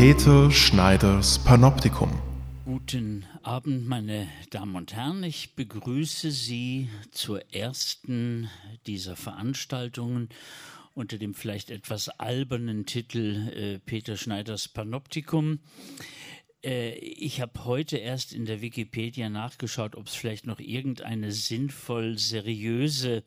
Peter Schneiders Panoptikum. Guten Abend, meine Damen und Herren. Ich begrüße Sie zur ersten dieser Veranstaltungen unter dem vielleicht etwas albernen Titel äh, Peter Schneiders Panoptikum. Äh, ich habe heute erst in der Wikipedia nachgeschaut, ob es vielleicht noch irgendeine sinnvoll seriöse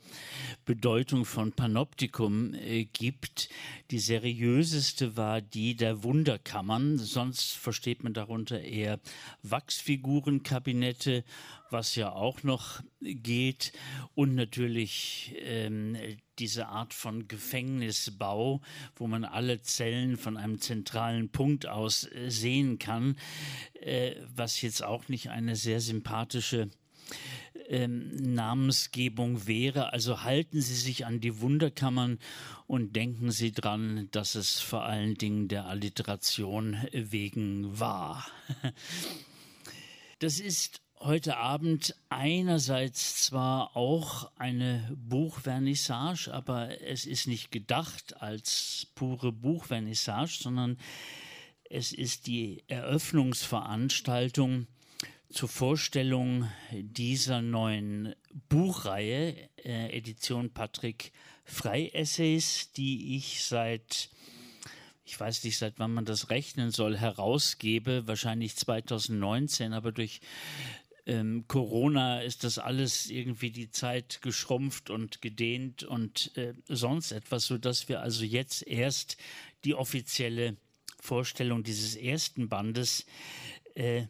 Bedeutung von Panoptikum äh, gibt. Die seriöseste war die der Wunderkammern. Sonst versteht man darunter eher Wachsfigurenkabinette, was ja auch noch geht. Und natürlich ähm, diese Art von Gefängnisbau, wo man alle Zellen von einem zentralen Punkt aus äh, sehen kann, äh, was jetzt auch nicht eine sehr sympathische ähm, Namensgebung wäre. Also halten Sie sich an die Wunderkammern und denken Sie dran, dass es vor allen Dingen der Alliteration wegen war. Das ist heute Abend einerseits zwar auch eine Buchvernissage, aber es ist nicht gedacht als pure Buchvernissage, sondern es ist die Eröffnungsveranstaltung zur Vorstellung dieser neuen Buchreihe, äh, Edition Patrick Frei Essays, die ich seit ich weiß nicht, seit wann man das rechnen soll, herausgebe, wahrscheinlich 2019, aber durch ähm, Corona ist das alles irgendwie die Zeit geschrumpft und gedehnt und äh, sonst etwas, sodass wir also jetzt erst die offizielle Vorstellung dieses ersten Bandes äh,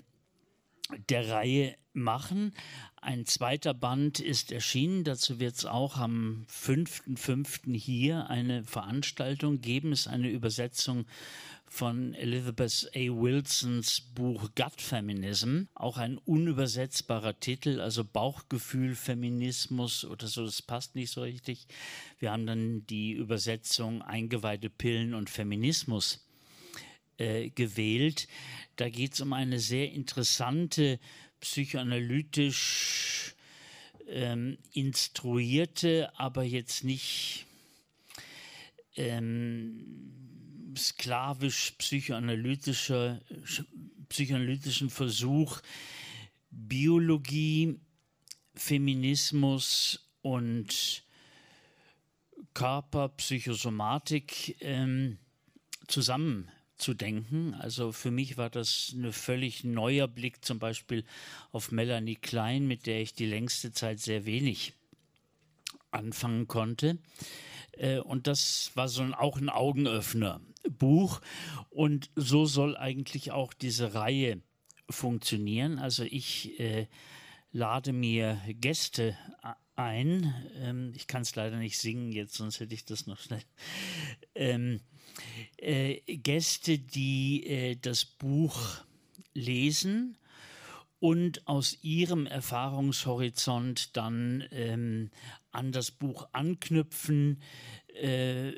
der Reihe machen. Ein zweiter Band ist erschienen. Dazu wird es auch am 5.5. hier eine Veranstaltung geben. Es ist eine Übersetzung von Elizabeth A. Wilsons Buch Gut Feminism, auch ein unübersetzbarer Titel, also Bauchgefühl Feminismus oder so, das passt nicht so richtig. Wir haben dann die Übersetzung Eingeweihte Pillen und Feminismus äh, gewählt. Da geht es um eine sehr interessante psychoanalytisch ähm, instruierte, aber jetzt nicht ähm, sklavisch psychoanalytischer, psychoanalytischen Versuch, Biologie, Feminismus und Körper, Psychosomatik ähm, zusammenzudenken. Also für mich war das ein völlig neuer Blick zum Beispiel auf Melanie Klein, mit der ich die längste Zeit sehr wenig anfangen konnte. Äh, und das war so ein, auch ein Augenöffner. Buch. Und so soll eigentlich auch diese Reihe funktionieren. Also ich äh, lade mir Gäste ein. Ähm, ich kann es leider nicht singen jetzt, sonst hätte ich das noch schnell. Ähm, äh, Gäste, die äh, das Buch lesen und aus ihrem Erfahrungshorizont dann ähm, an das Buch anknüpfen, äh,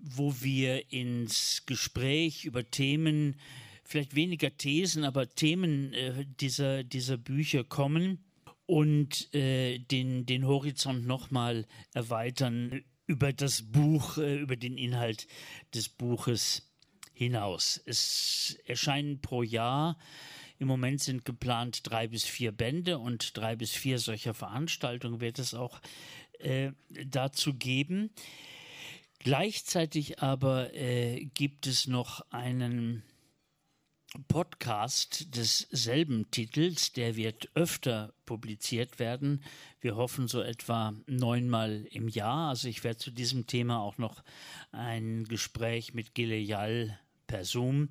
wo wir ins Gespräch über Themen, vielleicht weniger Thesen, aber Themen äh, dieser, dieser Bücher kommen und äh, den, den Horizont nochmal erweitern über das Buch, äh, über den Inhalt des Buches hinaus. Es erscheinen pro Jahr im Moment sind geplant drei bis vier Bände und drei bis vier solcher Veranstaltungen wird es auch äh, dazu geben. Gleichzeitig aber äh, gibt es noch einen Podcast desselben Titels, der wird öfter publiziert werden. Wir hoffen so etwa neunmal im Jahr. Also ich werde zu diesem Thema auch noch ein Gespräch mit Gileal per Zoom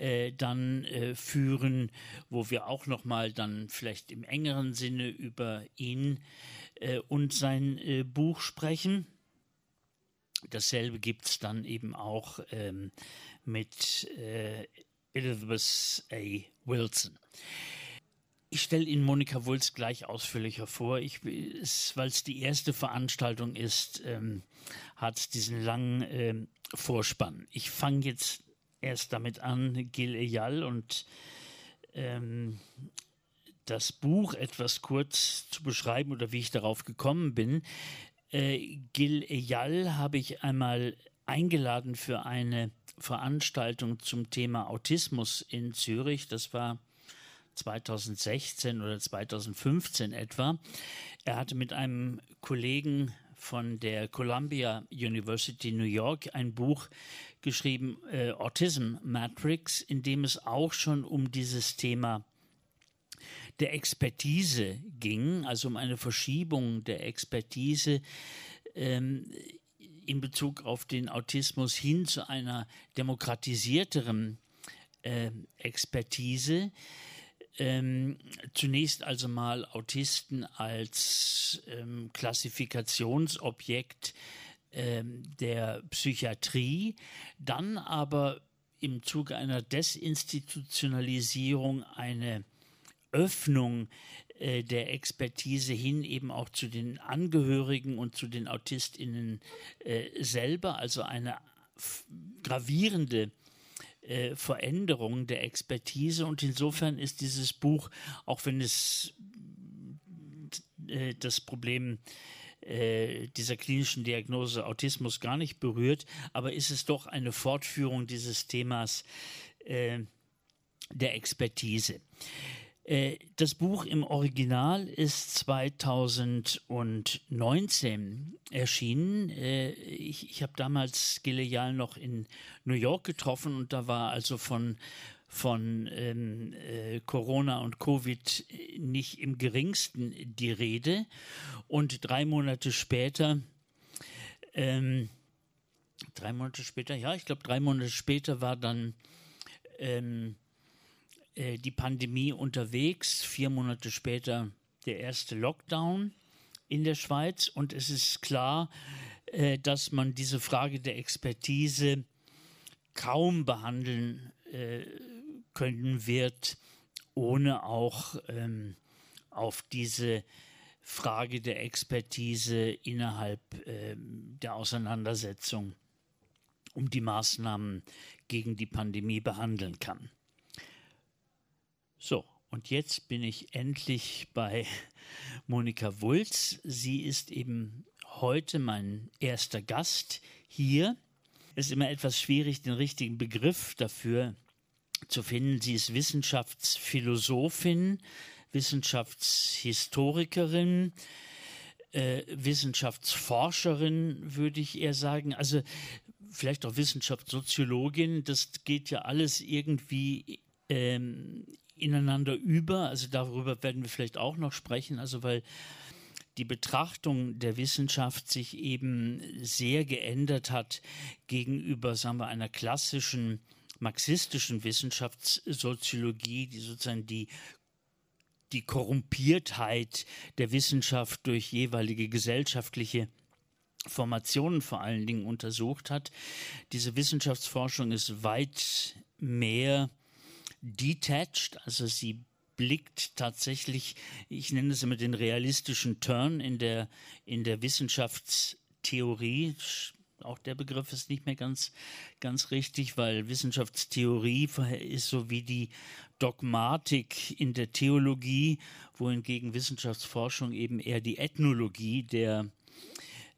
äh, dann äh, führen, wo wir auch noch mal dann vielleicht im engeren Sinne über ihn äh, und sein äh, Buch sprechen. Dasselbe gibt es dann eben auch ähm, mit äh, Elizabeth A. Wilson. Ich stelle Ihnen Monika Wulz gleich ausführlicher vor, weil es die erste Veranstaltung ist, ähm, hat diesen langen ähm, Vorspann. Ich fange jetzt erst damit an, Gil Eyal und ähm, das Buch etwas kurz zu beschreiben oder wie ich darauf gekommen bin. Äh, Gil Eyal habe ich einmal eingeladen für eine Veranstaltung zum Thema Autismus in Zürich. Das war 2016 oder 2015 etwa. Er hatte mit einem Kollegen von der Columbia University New York ein Buch geschrieben, äh, Autism Matrix, in dem es auch schon um dieses Thema der Expertise ging, also um eine Verschiebung der Expertise ähm, in Bezug auf den Autismus hin zu einer demokratisierteren äh, Expertise. Ähm, zunächst also mal Autisten als ähm, Klassifikationsobjekt ähm, der Psychiatrie, dann aber im Zuge einer Desinstitutionalisierung eine Öffnung äh, der Expertise hin eben auch zu den Angehörigen und zu den AutistInnen äh, selber, also eine gravierende äh, Veränderung der Expertise. Und insofern ist dieses Buch, auch wenn es äh, das Problem äh, dieser klinischen Diagnose Autismus gar nicht berührt, aber ist es doch eine Fortführung dieses Themas äh, der Expertise. Äh, das Buch im Original ist 2019 erschienen. Äh, ich, ich habe damals Gileal noch in New York getroffen und da war also von, von ähm, äh, Corona und Covid nicht im geringsten die Rede. Und drei Monate später, ähm, drei Monate später, ja, ich glaube drei Monate später war dann ähm, äh, die Pandemie unterwegs, vier Monate später der erste Lockdown in der Schweiz und es ist klar, äh, dass man diese Frage der Expertise kaum behandeln äh, können wird, ohne auch ähm, auf diese Frage der Expertise innerhalb ähm, der Auseinandersetzung um die Maßnahmen gegen die Pandemie behandeln kann. So, und jetzt bin ich endlich bei Monika Wulz. Sie ist eben heute mein erster Gast hier. Es ist immer etwas schwierig, den richtigen Begriff dafür zu finden. Sie ist Wissenschaftsphilosophin, Wissenschaftshistorikerin, äh, Wissenschaftsforscherin, würde ich eher sagen. Also vielleicht auch Wissenschaftssoziologin. Das geht ja alles irgendwie ähm, ineinander über. Also darüber werden wir vielleicht auch noch sprechen. Also weil die Betrachtung der Wissenschaft sich eben sehr geändert hat gegenüber, sagen wir, einer klassischen marxistischen Wissenschaftssoziologie, die sozusagen die die Korrumpiertheit der Wissenschaft durch jeweilige gesellschaftliche Formationen vor allen Dingen untersucht hat. Diese Wissenschaftsforschung ist weit mehr detached, also sie blickt tatsächlich, ich nenne es immer den realistischen Turn in der, in der Wissenschaftstheorie. Auch der Begriff ist nicht mehr ganz, ganz richtig, weil Wissenschaftstheorie ist so wie die Dogmatik in der Theologie, wohingegen Wissenschaftsforschung eben eher die Ethnologie der,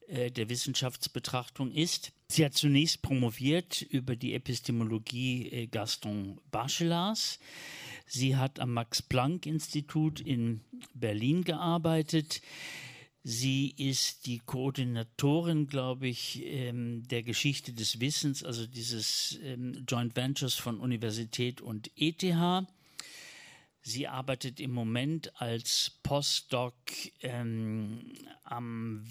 äh, der Wissenschaftsbetrachtung ist. Sie hat zunächst promoviert über die Epistemologie äh, Gaston Bachelars. Sie hat am Max-Planck-Institut in Berlin gearbeitet. Sie ist die Koordinatorin, glaube ich, ähm, der Geschichte des Wissens, also dieses ähm, Joint Ventures von Universität und ETH. Sie arbeitet im Moment als Postdoc ähm, am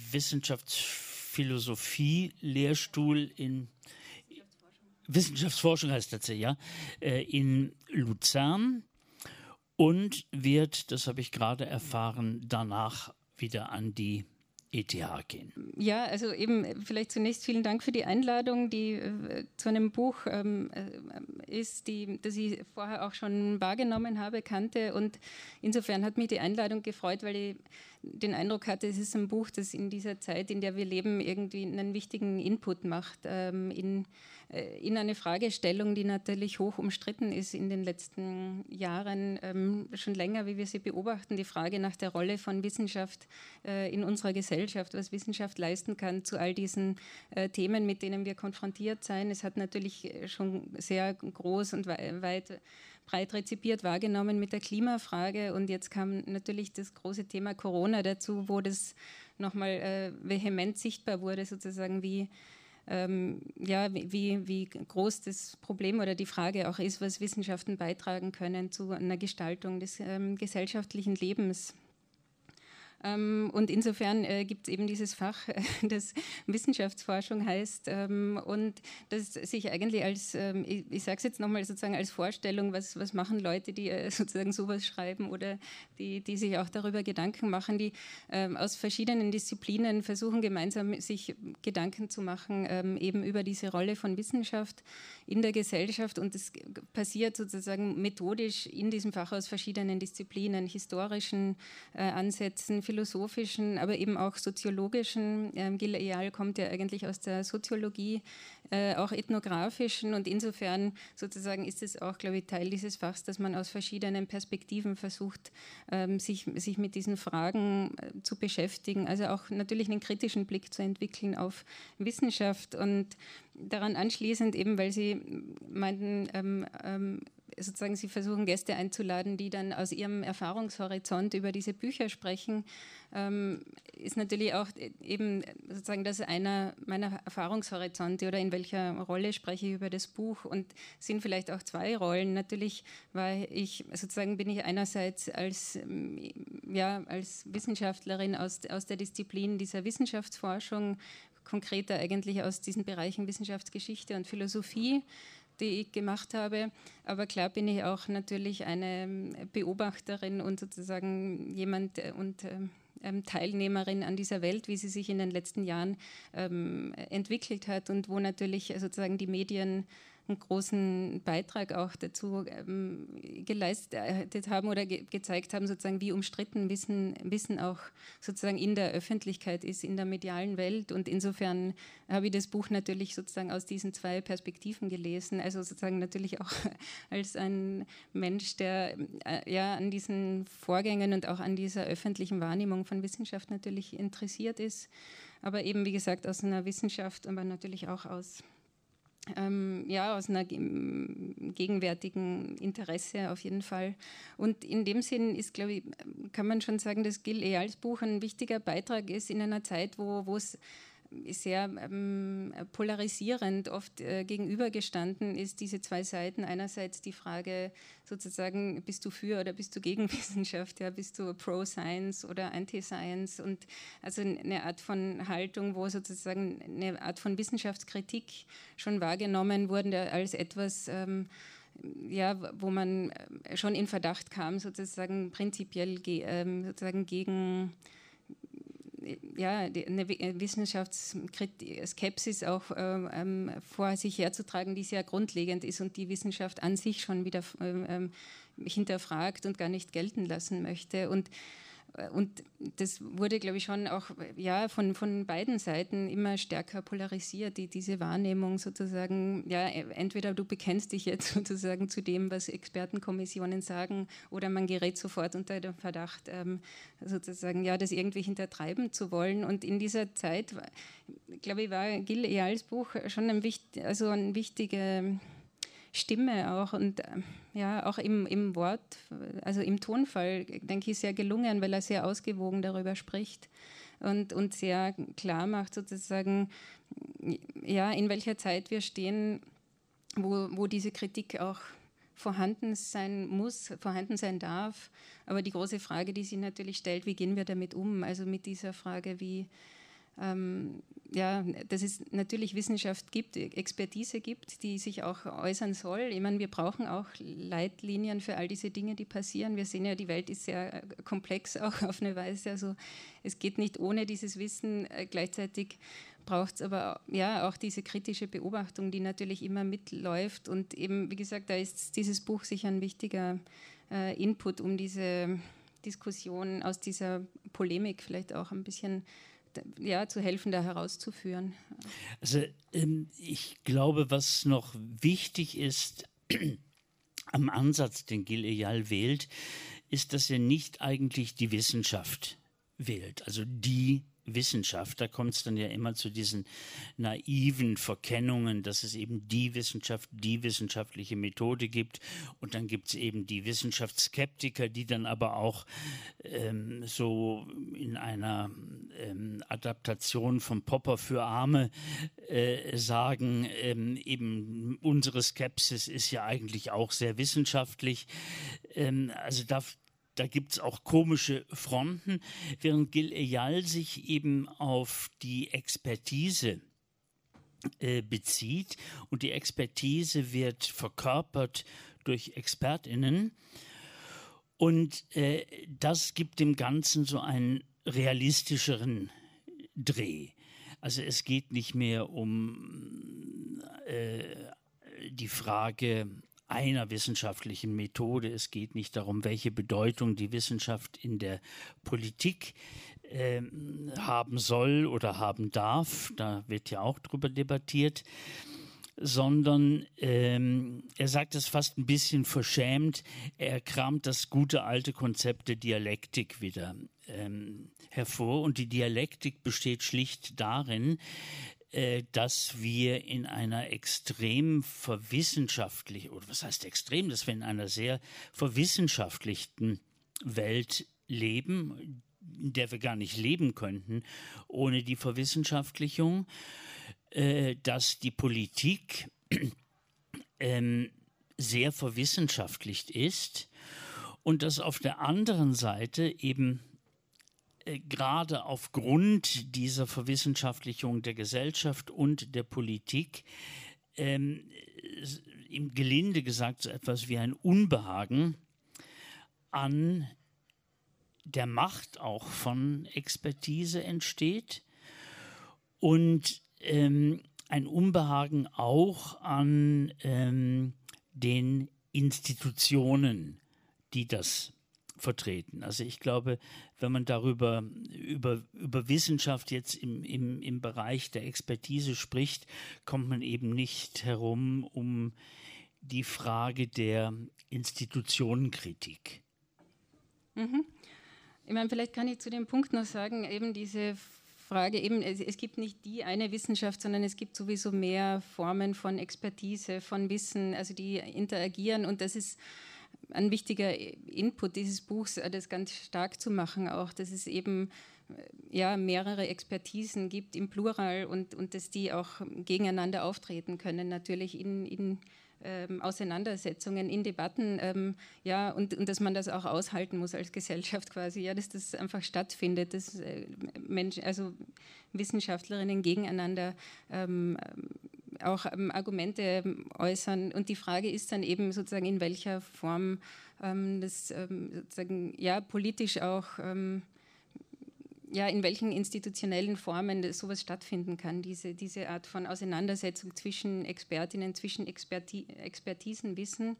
Wissenschaftsphilosophie-Lehrstuhl in Wissenschaftsforschung heißt das ja, äh, in Luzern und wird, das habe ich gerade erfahren, danach wieder an die ETH gehen. Ja, also eben vielleicht zunächst vielen Dank für die Einladung, die äh, zu einem Buch ähm, äh, ist, die, das ich vorher auch schon wahrgenommen habe, kannte. Und insofern hat mich die Einladung gefreut, weil ich den Eindruck hatte, es ist ein Buch, das in dieser Zeit, in der wir leben, irgendwie einen wichtigen Input macht ähm, in äh, in eine Fragestellung, die natürlich hoch umstritten ist in den letzten Jahren, ähm, schon länger, wie wir sie beobachten, die Frage nach der Rolle von Wissenschaft äh, in unserer Gesellschaft, was Wissenschaft leisten kann zu all diesen äh, Themen, mit denen wir konfrontiert sein. Es hat natürlich schon sehr groß und weit breit rezipiert wahrgenommen mit der Klimafrage und jetzt kam natürlich das große Thema Corona dazu, wo das nochmal äh, vehement sichtbar wurde, sozusagen wie ähm, ja, wie, wie groß das Problem oder die Frage auch ist, was Wissenschaften beitragen können zu einer Gestaltung des ähm, gesellschaftlichen Lebens. Ähm, und insofern äh, gibt es eben dieses Fach, das Wissenschaftsforschung heißt ähm, und das sich eigentlich als, ähm, ich, sage es jetzt nochmal sozusagen als Vorstellung, was, was machen Leute, die äh, sozusagen sowas schreiben oder die, die sich auch darüber Gedanken machen, die aus verschiedenen Disziplinen versuchen gemeinsam sich Gedanken zu machen, eben über diese Rolle von Wissenschaft in der Gesellschaft. Und es passiert sozusagen methodisch in diesem Fach aus verschiedenen Disziplinen, historischen äh, Ansätzen, philosophischen, aber eben auch soziologischen. Ähm, Gil Eyal kommt ja eigentlich aus der Soziologie, äh, auch ethnografischen und insofern sozusagen ist es auch, glaube ich, Teil dieses Fachs, dass man aus verschiedenen Perspektiven versucht, ähm, sich, sich mit diesen Fragen äh, zu beschäftigen, also auch natürlich einen kritischen Blick zu entwickeln auf Wissenschaft und daran anschließend eben, weil Sie meinten, ähm, ähm, sozusagen Sie versuchen Gäste einzuladen, die dann aus ihrem Erfahrungshorizont über diese Bücher sprechen, ähm, ist natürlich auch eben sozusagen das einer meiner Erfahrungshorizonte oder in welcher Rolle spreche ich über das Buch und sind vielleicht auch zwei Rollen. Natürlich war ich sozusagen bin ich einerseits als ja als Wissenschaftlerin aus, aus der Disziplin dieser Wissenschaftsforschung konkreter eigentlich aus diesen Bereichen Wissenschaftsgeschichte und Philosophie, die ich gemacht habe. Aber klar bin ich auch natürlich eine Beobachterin und sozusagen jemand äh, und ähm, ähm, Teilnehmerin an dieser Welt, wie sie sich in den letzten Jahren ähm, entwickelt hat und wo natürlich sozusagen die Medien einen großen Beitrag auch dazu ähm, geleistet haben oder ge gezeigt haben, sozusagen wie umstritten Wissen, Wissen auch sozusagen in der Öffentlichkeit ist, in der medialen Welt. Und insofern habe ich das Buch natürlich sozusagen aus diesen zwei Perspektiven gelesen. Also sozusagen natürlich auch als ein Mensch, der äh, ja an diesen Vorgängen und auch an dieser öffentlichen Wahrnehmung von Wissenschaft natürlich interessiert ist. Aber eben, wie gesagt, aus einer Wissenschaft, aber natürlich auch aus ähm, ja, aus einer gegenwärtigen Interesse auf jeden Fall. Und in dem Sinn ist, glaube ich, kann man schon sagen, dass Gil Eyals Buch ein wichtiger Beitrag ist in einer Zeit, wo es sehr ähm, polarisierend oft äh, gegenübergestanden ist, diese zwei Seiten. Einerseits die Frage sozusagen, bist du für oder bist du gegen Wissenschaft? Ja, bist du pro-Science oder anti-Science? Und also eine Art von Haltung, wo sozusagen eine Art von Wissenschaftskritik schon wahrgenommen wurde als etwas, ähm, ja, wo man äh, schon in Verdacht kam, sozusagen prinzipiell ge, ähm, sozusagen gegen ja, eine Wissenschaftsskepsis auch äh, ähm, vor sich herzutragen, die sehr grundlegend ist und die Wissenschaft an sich schon wieder ähm, ähm hinterfragt und gar nicht gelten lassen möchte. Und und das wurde, glaube ich, schon auch ja, von, von beiden Seiten immer stärker polarisiert, die, diese Wahrnehmung sozusagen, ja, entweder du bekennst dich jetzt sozusagen zu dem, was Expertenkommissionen sagen, oder man gerät sofort unter den Verdacht, ähm, sozusagen, ja, das irgendwie hintertreiben zu wollen. Und in dieser Zeit, glaube ich, war Gil Eyals Buch schon ein, wichtig, also ein wichtiger Stimme auch und äh, ja, auch im, im Wort, also im Tonfall, denke ich, sehr gelungen, weil er sehr ausgewogen darüber spricht und, und sehr klar macht, sozusagen, ja, in welcher Zeit wir stehen, wo, wo diese Kritik auch vorhanden sein muss, vorhanden sein darf. Aber die große Frage, die sich natürlich stellt, wie gehen wir damit um? Also mit dieser Frage, wie, ähm, ja, dass es natürlich Wissenschaft gibt, Expertise gibt, die sich auch äußern soll. Ich meine, wir brauchen auch Leitlinien für all diese Dinge, die passieren. Wir sehen ja, die Welt ist sehr komplex auch auf eine Weise. Also es geht nicht ohne dieses Wissen. Äh, gleichzeitig braucht es aber ja auch diese kritische Beobachtung, die natürlich immer mitläuft. Und eben, wie gesagt, da ist dieses Buch sicher ein wichtiger äh, Input, um diese Diskussion aus dieser Polemik vielleicht auch ein bisschen ja, zu helfen, da herauszuführen. Also ähm, ich glaube, was noch wichtig ist am Ansatz, den Gil Eyal wählt, ist, dass er nicht eigentlich die Wissenschaft wählt, also die Wissenschaft. Da kommt es dann ja immer zu diesen naiven Verkennungen, dass es eben die Wissenschaft, die wissenschaftliche Methode gibt. Und dann gibt es eben die Wissenschaftsskeptiker, die dann aber auch ähm, so in einer ähm, Adaptation von Popper für Arme äh, sagen, ähm, eben unsere Skepsis ist ja eigentlich auch sehr wissenschaftlich. Ähm, also da, da gibt es auch komische Fronten, während Gil Eyal sich eben auf die Expertise äh, bezieht und die Expertise wird verkörpert durch Expertinnen und äh, das gibt dem Ganzen so einen realistischeren Dreh. Also es geht nicht mehr um äh, die Frage, einer wissenschaftlichen Methode. Es geht nicht darum, welche Bedeutung die Wissenschaft in der Politik äh, haben soll oder haben darf. Da wird ja auch drüber debattiert. Sondern ähm, er sagt es fast ein bisschen verschämt, er kramt das gute alte Konzept der Dialektik wieder ähm, hervor. Und die Dialektik besteht schlicht darin, dass wir in einer extrem verwissenschaftlichen, oder was heißt extrem, dass wir in einer sehr verwissenschaftlichten Welt leben, in der wir gar nicht leben könnten ohne die Verwissenschaftlichung, äh, dass die Politik ähm, sehr verwissenschaftlicht ist und dass auf der anderen Seite eben äh, gerade aufgrund dieser Verwissenschaftlichung der Gesellschaft und der Politik ähm, im Gelinde gesagt so etwas wie ein Unbehagen an der Macht auch von Expertise entsteht und ähm, ein Unbehagen auch an ähm, den Institutionen, die das vertreten. Also ich glaube, wenn man darüber über, über Wissenschaft jetzt im, im, im Bereich der Expertise spricht, kommt man eben nicht herum um die Frage der Institutionenkritik. Mhm. Ich meine, vielleicht kann ich zu dem Punkt noch sagen, eben diese Frage, eben, es, es, gibt nicht die eine Wissenschaft, sondern es gibt sowieso mehr Formen von Expertise, von Wissen, also die interagieren und das ist ein wichtiger Input dieses Buchs, äh, das ganz stark zu machen, auch, dass es eben äh, ja, mehrere Expertisen gibt im Plural und, und dass die auch gegeneinander auftreten können, natürlich in, in ähm, Auseinandersetzungen, in Debatten, ähm, ja, und, und dass man das auch aushalten muss als Gesellschaft quasi, ja, dass das einfach stattfindet, dass äh, Menschen, also Wissenschaftlerinnen gegeneinander ähm, auch ähm, Argumente ähm, äußern. Und die Frage ist dann eben sozusagen, in welcher Form ähm, das ähm, sozusagen ja politisch auch ähm, ja, in welchen institutionellen Formen sowas stattfinden kann, diese, diese Art von Auseinandersetzung zwischen Expertinnen, zwischen Experti Expertisenwissen äh,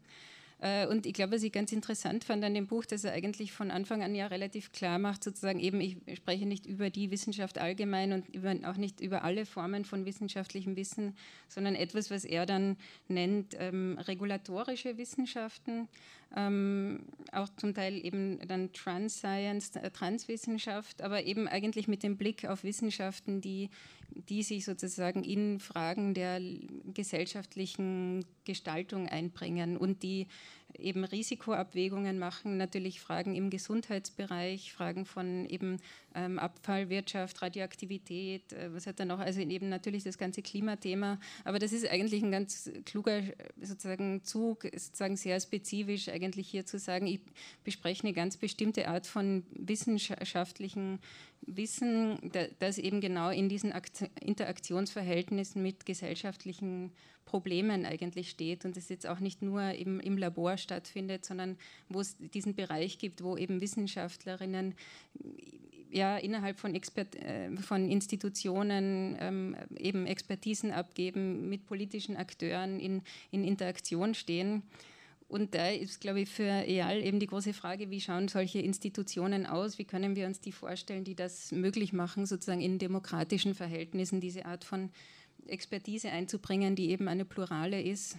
und ich glaube, was ich ganz interessant fand an dem Buch, dass er eigentlich von Anfang an ja relativ klar macht, sozusagen eben, ich spreche nicht über die Wissenschaft allgemein und über, auch nicht über alle Formen von wissenschaftlichem Wissen, sondern etwas, was er dann nennt, ähm, regulatorische Wissenschaften, ähm, auch zum Teil eben dann Trans-Science, äh, Transwissenschaft, aber eben eigentlich mit dem Blick auf Wissenschaften, die die sich sozusagen in Fragen der gesellschaftlichen Gestaltung einbringen und die eben Risikoabwägungen machen, natürlich Fragen im Gesundheitsbereich, Fragen von eben ähm, Abfallwirtschaft, Radioaktivität, äh, was hat er noch, also eben natürlich das ganze Klimathema, aber das ist eigentlich ein ganz kluger sozusagen Zug, sozusagen sehr spezifisch eigentlich hier zu sagen, ich bespreche eine ganz bestimmte Art von wissenschaftlichen Wissen, das eben genau in diesen Interaktionsverhältnissen mit gesellschaftlichen Problemen eigentlich steht und es jetzt auch nicht nur im, im Labor stattfindet, sondern wo es diesen Bereich gibt, wo eben Wissenschaftlerinnen ja, innerhalb von, Expert, äh, von Institutionen ähm, eben Expertisen abgeben, mit politischen Akteuren in, in Interaktion stehen. Und da ist, glaube ich, für EAL eben die große Frage, wie schauen solche Institutionen aus? Wie können wir uns die vorstellen, die das möglich machen, sozusagen in demokratischen Verhältnissen diese Art von Expertise einzubringen, die eben eine plurale ist?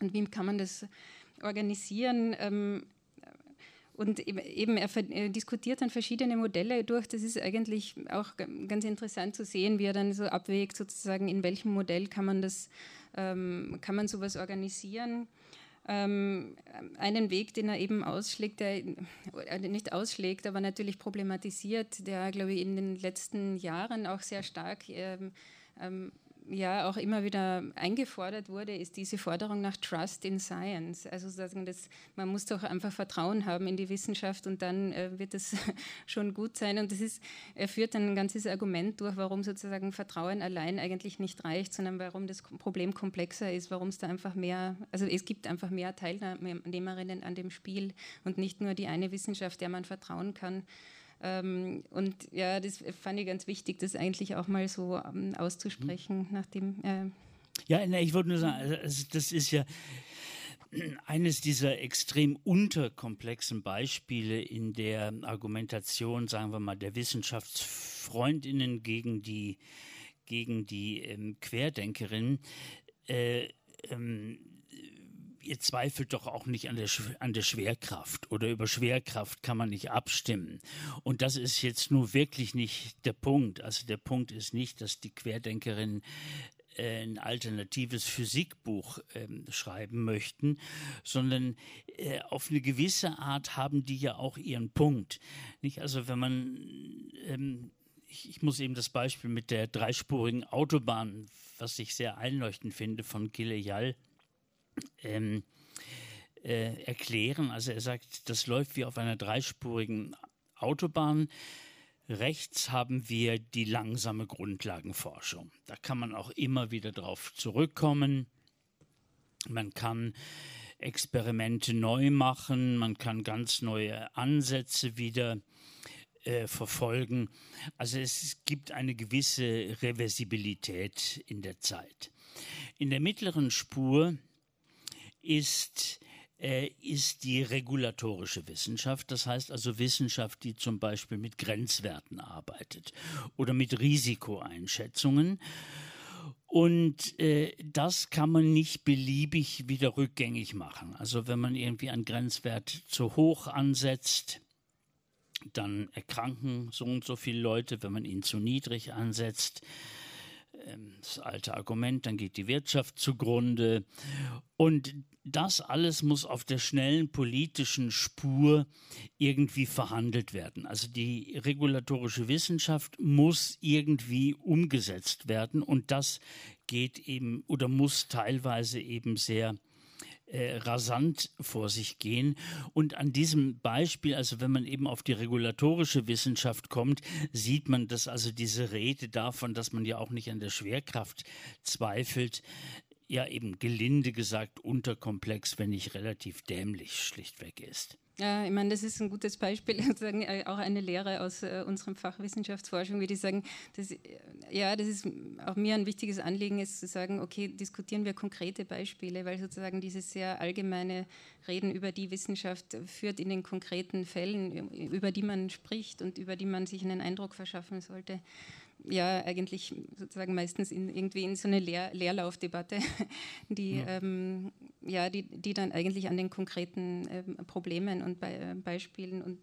Und wie kann man das organisieren? Ähm, und eben, er diskutiert dann verschiedene Modelle durch. Das ist eigentlich auch ganz interessant zu sehen, wie er dann so abwägt, sozusagen, in welchem Modell kann man das, ähm, kann man sowas organisieren. Ähm, einen Weg, den er eben ausschlägt, der äh, nicht ausschlägt, aber natürlich problematisiert, der, glaube ich, in den letzten Jahren auch sehr stark ähm, ähm ja auch immer wieder eingefordert wurde, ist diese Forderung nach Trust in Science. Also sozusagen das, man muss doch einfach Vertrauen haben in die Wissenschaft und dann äh, wird es schon gut sein. Und das ist, er führt dann ein ganzes Argument durch, warum sozusagen Vertrauen allein eigentlich nicht reicht, sondern warum das Problem komplexer ist, warum es da einfach mehr, also es gibt einfach mehr Teilnehmerinnen an dem Spiel und nicht nur die eine Wissenschaft, der man vertrauen kann. Ähm, und ja, das fand ich ganz wichtig, das eigentlich auch mal so ähm, auszusprechen, mhm. nachdem. Äh ja, ich wollte nur sagen, also das ist ja eines dieser extrem unterkomplexen Beispiele in der Argumentation, sagen wir mal, der Wissenschaftsfreundinnen gegen die, gegen die ähm, Querdenkerinnen. Äh, ähm, ihr zweifelt doch auch nicht an der, an der Schwerkraft oder über Schwerkraft kann man nicht abstimmen. Und das ist jetzt nur wirklich nicht der Punkt. Also der Punkt ist nicht, dass die Querdenkerinnen äh, ein alternatives Physikbuch ähm, schreiben möchten, sondern äh, auf eine gewisse Art haben die ja auch ihren Punkt. Nicht? Also wenn man ähm, ich, ich, muss eben das Beispiel mit der dreispurigen Autobahn, was ich sehr einleuchtend finde, von Gileyal ähm, äh, erklären. Also er sagt, das läuft wie auf einer dreispurigen Autobahn. Rechts haben wir die langsame Grundlagenforschung. Da kann man auch immer wieder drauf zurückkommen. Man kann Experimente neu machen, man kann ganz neue Ansätze wieder äh, verfolgen. Also es gibt eine gewisse Reversibilität in der Zeit. In der mittleren Spur ist äh, ist die regulatorische Wissenschaft, das heißt also Wissenschaft, die zum Beispiel mit Grenzwerten arbeitet oder mit Risikoeinschätzungen. Und äh, das kann man nicht beliebig wieder rückgängig machen. Also wenn man irgendwie einen Grenzwert zu hoch ansetzt, dann erkranken so und so viele Leute. Wenn man ihn zu niedrig ansetzt, das alte Argument, dann geht die Wirtschaft zugrunde. Und das alles muss auf der schnellen politischen Spur irgendwie verhandelt werden. Also die regulatorische Wissenschaft muss irgendwie umgesetzt werden und das geht eben oder muss teilweise eben sehr äh, rasant vor sich gehen. Und an diesem Beispiel, also wenn man eben auf die regulatorische Wissenschaft kommt, sieht man, dass also diese Rede davon, dass man ja auch nicht an der Schwerkraft zweifelt, ja eben gelinde gesagt unterkomplex, wenn nicht relativ dämlich schlichtweg ist. Ja, ich meine, das ist ein gutes Beispiel, auch eine Lehre aus äh, unserem Fach Wissenschaftsforschung, wie die sagen, dass, äh, ja, das ist auch mir ein wichtiges Anliegen, ist zu sagen, okay, diskutieren wir konkrete Beispiele, weil sozusagen dieses sehr allgemeine Reden über die Wissenschaft führt in den konkreten Fällen, über die man spricht und über die man sich einen Eindruck verschaffen sollte ja eigentlich sozusagen meistens in, irgendwie in so eine Leer, Leerlaufdebatte, die, ja. Ähm, ja, die, die dann eigentlich an den konkreten ähm, Problemen und Be äh, Beispielen und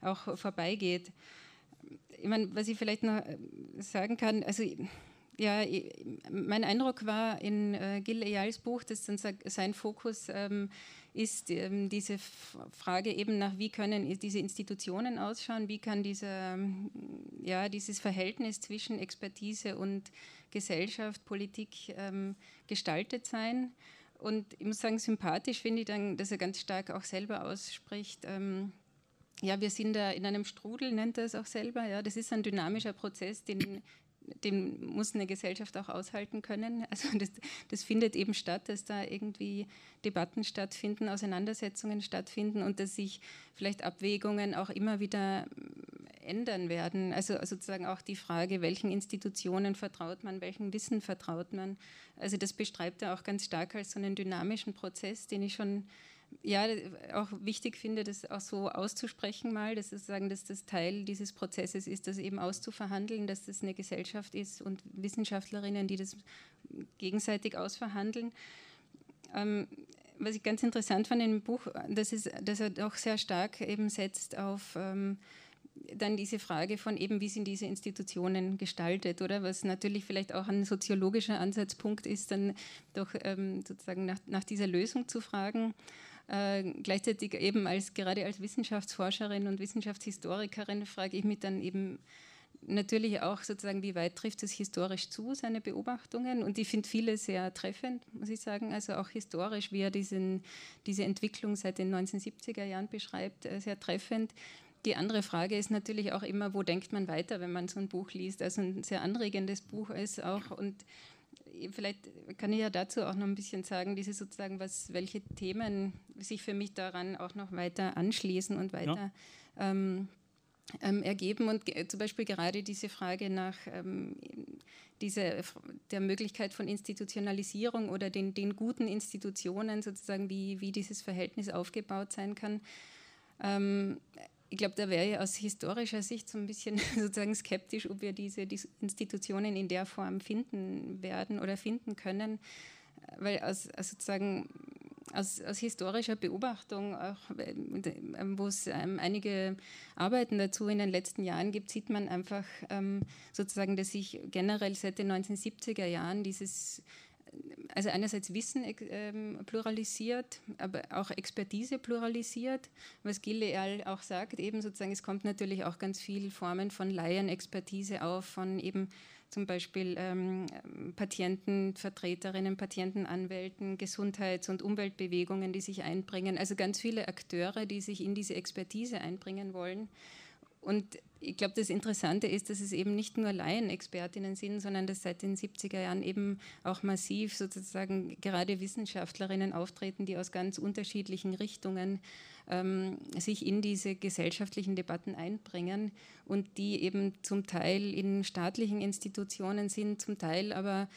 auch vorbeigeht. Ich meine, was ich vielleicht noch äh, sagen kann, also ja, mein Eindruck war in äh, Gil Eyals Buch, dass dann sein Fokus ähm, ist ähm, diese Frage eben nach, wie können diese Institutionen ausschauen, wie kann dieser, ja, dieses Verhältnis zwischen Expertise und Gesellschaft, Politik ähm, gestaltet sein. Und ich muss sagen, sympathisch finde ich dann, dass er ganz stark auch selber ausspricht, ähm, ja, wir sind da in einem Strudel, nennt er es auch selber. Ja, das ist ein dynamischer Prozess, den den muss eine Gesellschaft auch aushalten können. Also das, das, findet eben statt, dass da irgendwie Debatten stattfinden, Auseinandersetzungen stattfinden und dass sich vielleicht Abwägungen auch immer wieder ändern werden. Also sozusagen auch die Frage, welchen Institutionen vertraut man, welchem Wissen vertraut man. Also das beschreibt er auch ganz stark als so einen dynamischen Prozess, den ich schon ja, auch wichtig finde, das auch so auszusprechen mal, dass sozusagen, dass das Teil dieses Prozesses ist, das eben auszuverhandeln, dass das eine Gesellschaft ist und Wissenschaftlerinnen, die das gegenseitig ausverhandeln. Ähm, was ich ganz interessant fand in dem Buch, das ist, dass er doch sehr stark eben setzt auf ähm, dann diese Frage von eben, wie sind diese Institutionen gestaltet, oder? Was natürlich vielleicht auch ein soziologischer Ansatzpunkt ist, dann doch ähm, sozusagen nach, nach, dieser Lösung zu fragen. Äh, gleichzeitig eben als gerade als Wissenschaftsforscherin und Wissenschaftshistorikerin frage ich mich dann eben natürlich auch sozusagen, wie weit trifft es historisch zu, seine Beobachtungen. Und ich finde viele sehr treffend, muss ich sagen. Also auch historisch, wie er diesen, diese Entwicklung seit den 1970er Jahren beschreibt, äh, sehr treffend. Die andere Frage ist natürlich auch immer, wo denkt man weiter, wenn man so ein Buch liest. Also ein sehr anregendes Buch ist auch und vielleicht kann ich ja dazu auch noch ein bisschen sagen, diese sozusagen, was, welche Themen sich für mich daran auch noch weiter anschließen und weiter ja. ähm, ähm, ergeben. Und zum Beispiel gerade diese Frage nach ähm, diese, der Möglichkeit von Institutionalisierung oder den, den guten Institutionen, sozusagen, wie, wie dieses Verhältnis aufgebaut sein kann. Ähm, ich glaube, da wäre ich aus historischer Sicht so ein bisschen sozusagen skeptisch, ob wir diese, Institutionen in der Form finden werden oder finden können, weil aus, aus sozusagen aus, aus, historischer Beobachtung, auch wo es ähm, einige Arbeiten dazu in den letzten Jahren gibt, sieht man einfach ähm, sozusagen, dass sich generell seit den 1970er Jahren dieses also einerseits Wissen ähm, pluralisiert, aber auch Expertise pluralisiert, was Gileal auch sagt, eben sozusagen, es kommt natürlich auch ganz viel Formen von Laienexpertise auf, von eben zum Beispiel ähm, Patientenvertreterinnen, Patientenanwälten, Gesundheits- und Umweltbewegungen, die sich einbringen, also ganz viele Akteure, die sich in diese Expertise einbringen wollen. Und ich glaube, das Interessante ist, dass es eben nicht nur Laienexpertinnen sind, sondern dass seit den 70er Jahren eben auch massiv sozusagen gerade Wissenschaftlerinnen auftreten, die aus ganz unterschiedlichen Richtungen ähm, sich in diese gesellschaftlichen Debatten einbringen und die eben zum Teil in staatlichen Institutionen sind, zum Teil aber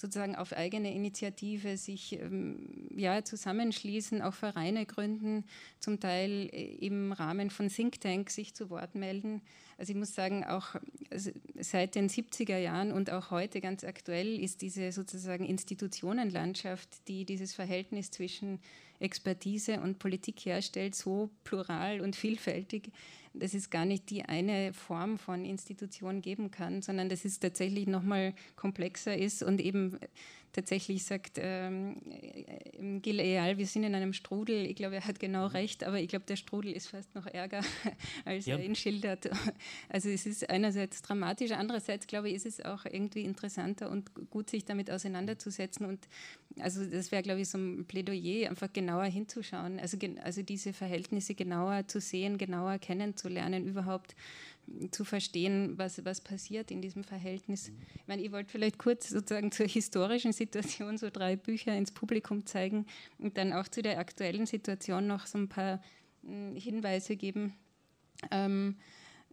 sozusagen auf eigene Initiative sich ähm, ja, zusammenschließen, auch Vereine gründen, zum Teil äh, im Rahmen von Thinktanks sich zu Wort melden. Also ich muss sagen, auch also seit den 70er Jahren und auch heute ganz aktuell ist diese sozusagen Institutionenlandschaft, die dieses Verhältnis zwischen Expertise und Politik herstellt, so plural und vielfältig, dass es gar nicht die eine Form von Institution geben kann, sondern dass es tatsächlich nochmal komplexer ist und eben tatsächlich sagt ähm, Gil Eyal, wir sind in einem Strudel. Ich glaube, er hat genau mhm. recht, aber ich glaube, der Strudel ist fast noch ärger, als ja. er ihn schildert. Also es ist einerseits dramatisch, andererseits glaube ich, ist es auch irgendwie interessanter und gut, sich damit auseinanderzusetzen. Und also das wäre, glaube ich, so ein Plädoyer, einfach genauer hinzuschauen, also, also diese Verhältnisse genauer zu sehen, genauer kennenzulernen, überhaupt zu verstehen, was, was passiert in diesem Verhältnis. Ich meine, ich wollte vielleicht kurz sozusagen zur historischen Situation so drei Bücher ins Publikum zeigen und dann auch zu der aktuellen Situation noch so ein paar hm, Hinweise geben. Ähm,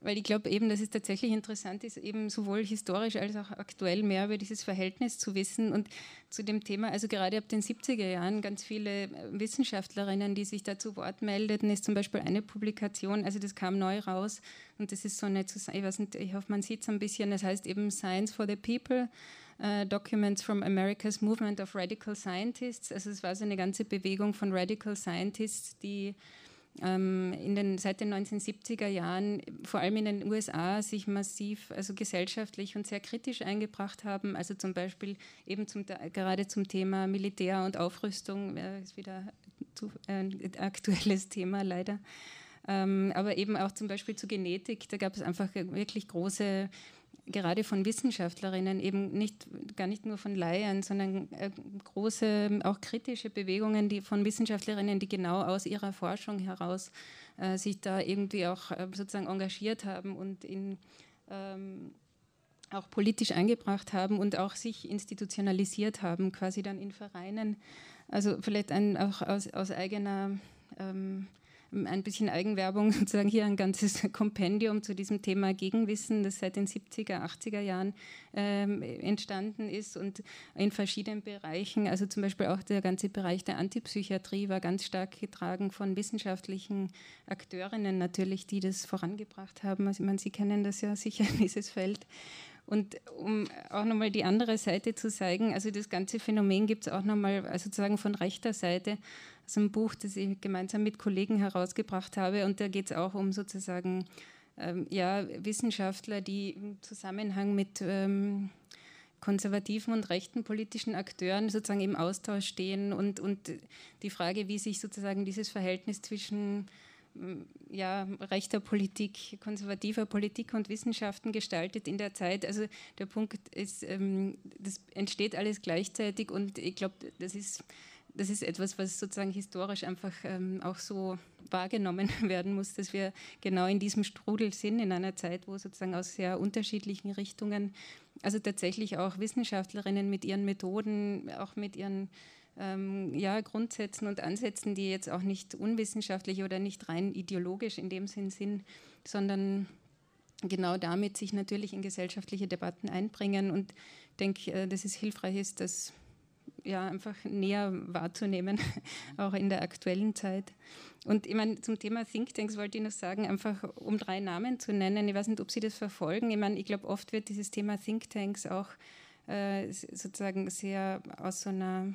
weil ich glaube eben, dass es tatsächlich interessant ist, eben sowohl historisch als auch aktuell mehr über dieses Verhältnis zu wissen und zu dem Thema, also gerade ab den 70er Jahren ganz viele äh, Wissenschaftlerinnen, die sich da zu Wort meldeten, ist zum Beispiel eine Publikation, also das kam neu raus und das ist so eine, ich weiß nicht, ich hoffe, man sieht es ein bisschen, das heißt eben Science for the People, Uh, Documents from America's Movement of Radical Scientists. Also es war so eine ganze Bewegung von Radical Scientists, die in den, seit den 1970er Jahren, vor allem in den USA, sich massiv, also gesellschaftlich und sehr kritisch eingebracht haben. Also zum Beispiel eben zum, gerade zum Thema Militär und Aufrüstung, ist wieder ein aktuelles Thema leider. Ähm, aber eben auch zum Beispiel zu Genetik, da gab es einfach wirklich große gerade von Wissenschaftlerinnen, eben nicht, gar nicht nur von Laien, sondern äh, große, auch kritische Bewegungen die von Wissenschaftlerinnen, die genau aus ihrer Forschung heraus äh, sich da irgendwie auch äh, sozusagen engagiert haben und in, ähm, auch politisch eingebracht haben und auch sich institutionalisiert haben, quasi dann in Vereinen. Also vielleicht ein, auch aus, aus eigener ähm, ein bisschen Eigenwerbung, sozusagen hier ein ganzes Kompendium zu diesem Thema Gegenwissen, das seit den 70er, 80er Jahren ähm, entstanden ist und in verschiedenen Bereichen, also zum Beispiel auch der ganze Bereich der Antipsychiatrie war ganz stark getragen von wissenschaftlichen Akteurinnen natürlich, die das vorangebracht haben. Also, ich meine, Sie kennen das ja sicher, dieses Feld. Und um auch nochmal die andere Seite zu zeigen, also das ganze Phänomen gibt es auch nochmal also sozusagen von rechter Seite, also ein Buch, das ich gemeinsam mit Kollegen herausgebracht habe. Und da geht es auch um sozusagen ähm, ja, Wissenschaftler, die im Zusammenhang mit ähm, konservativen und rechten politischen Akteuren sozusagen im Austausch stehen und, und die Frage, wie sich sozusagen dieses Verhältnis zwischen ja, rechter Politik, konservativer Politik und Wissenschaften gestaltet in der Zeit. Also der Punkt ist, ähm, das entsteht alles gleichzeitig und ich glaube, das ist, das ist etwas, was sozusagen historisch einfach ähm, auch so wahrgenommen werden muss, dass wir genau in diesem Strudel sind, in einer Zeit, wo sozusagen aus sehr unterschiedlichen Richtungen, also tatsächlich auch Wissenschaftlerinnen mit ihren Methoden, auch mit ihren ähm, ja, Grundsätzen und Ansätzen, die jetzt auch nicht unwissenschaftlich oder nicht rein ideologisch in dem Sinn sind, sondern genau damit sich natürlich in gesellschaftliche Debatten einbringen. Und ich denke, äh, dass es hilfreich ist, das ja, einfach näher wahrzunehmen, auch in der aktuellen Zeit. Und ich meine, zum Thema Thinktanks wollte ich noch sagen, einfach um drei Namen zu nennen. Ich weiß nicht, ob Sie das verfolgen. Ich meine, ich glaube, oft wird dieses Thema Thinktanks auch äh, sozusagen sehr aus so einer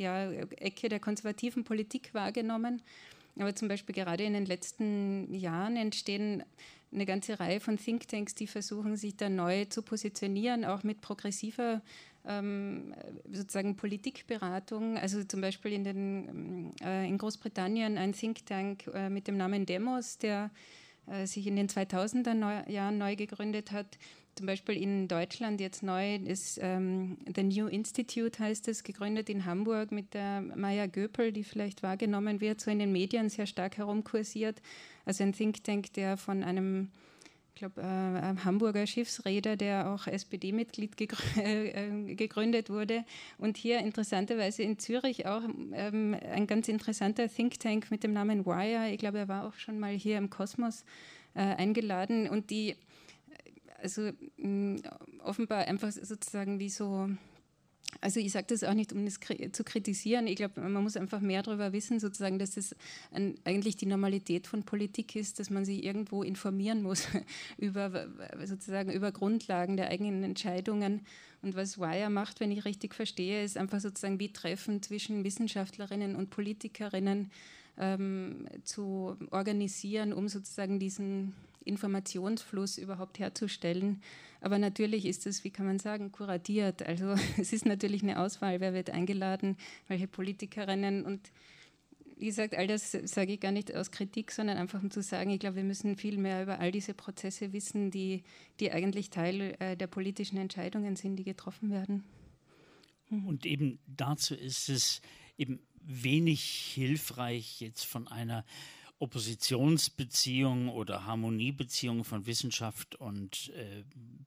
ja, Ecke der konservativen Politik wahrgenommen. Aber zum Beispiel gerade in den letzten Jahren entstehen eine ganze Reihe von Thinktanks, die versuchen, sich da neu zu positionieren, auch mit progressiver ähm, sozusagen Politikberatung. Also zum Beispiel in, den, äh, in Großbritannien ein Think Tank äh, mit dem Namen Demos, der äh, sich in den 2000er Neu Jahren neu gegründet hat, zum Beispiel in Deutschland jetzt neu ist ähm, The New Institute heißt es, gegründet in Hamburg mit der Maya Göpel, die vielleicht wahrgenommen wird, so in den Medien sehr stark herumkursiert. Also ein Think Tank, der von einem ich glaube, äh, Hamburger Schiffsräder, der auch SPD-Mitglied äh, gegründet wurde. Und hier interessanterweise in Zürich auch ähm, ein ganz interessanter Think Tank mit dem Namen Wire. Ich glaube, er war auch schon mal hier im Kosmos äh, eingeladen. Und die also mh, offenbar einfach sozusagen wie so, also ich sage das auch nicht, um das zu kritisieren. Ich glaube, man muss einfach mehr darüber wissen, sozusagen, dass das ein, eigentlich die Normalität von Politik ist, dass man sich irgendwo informieren muss über sozusagen über Grundlagen der eigenen Entscheidungen. Und was Wire macht, wenn ich richtig verstehe, ist einfach sozusagen wie Treffen zwischen Wissenschaftlerinnen und Politikerinnen ähm, zu organisieren, um sozusagen diesen Informationsfluss überhaupt herzustellen. Aber natürlich ist es, wie kann man sagen, kuratiert. Also es ist natürlich eine Auswahl, wer wird eingeladen, welche Politikerinnen und wie gesagt, all das sage ich gar nicht aus Kritik, sondern einfach um zu sagen, ich glaube, wir müssen viel mehr über all diese Prozesse wissen, die, die eigentlich Teil äh, der politischen Entscheidungen sind, die getroffen werden. Und eben dazu ist es eben wenig hilfreich, jetzt von einer Oppositionsbeziehung oder Harmoniebeziehung von Wissenschaft und äh,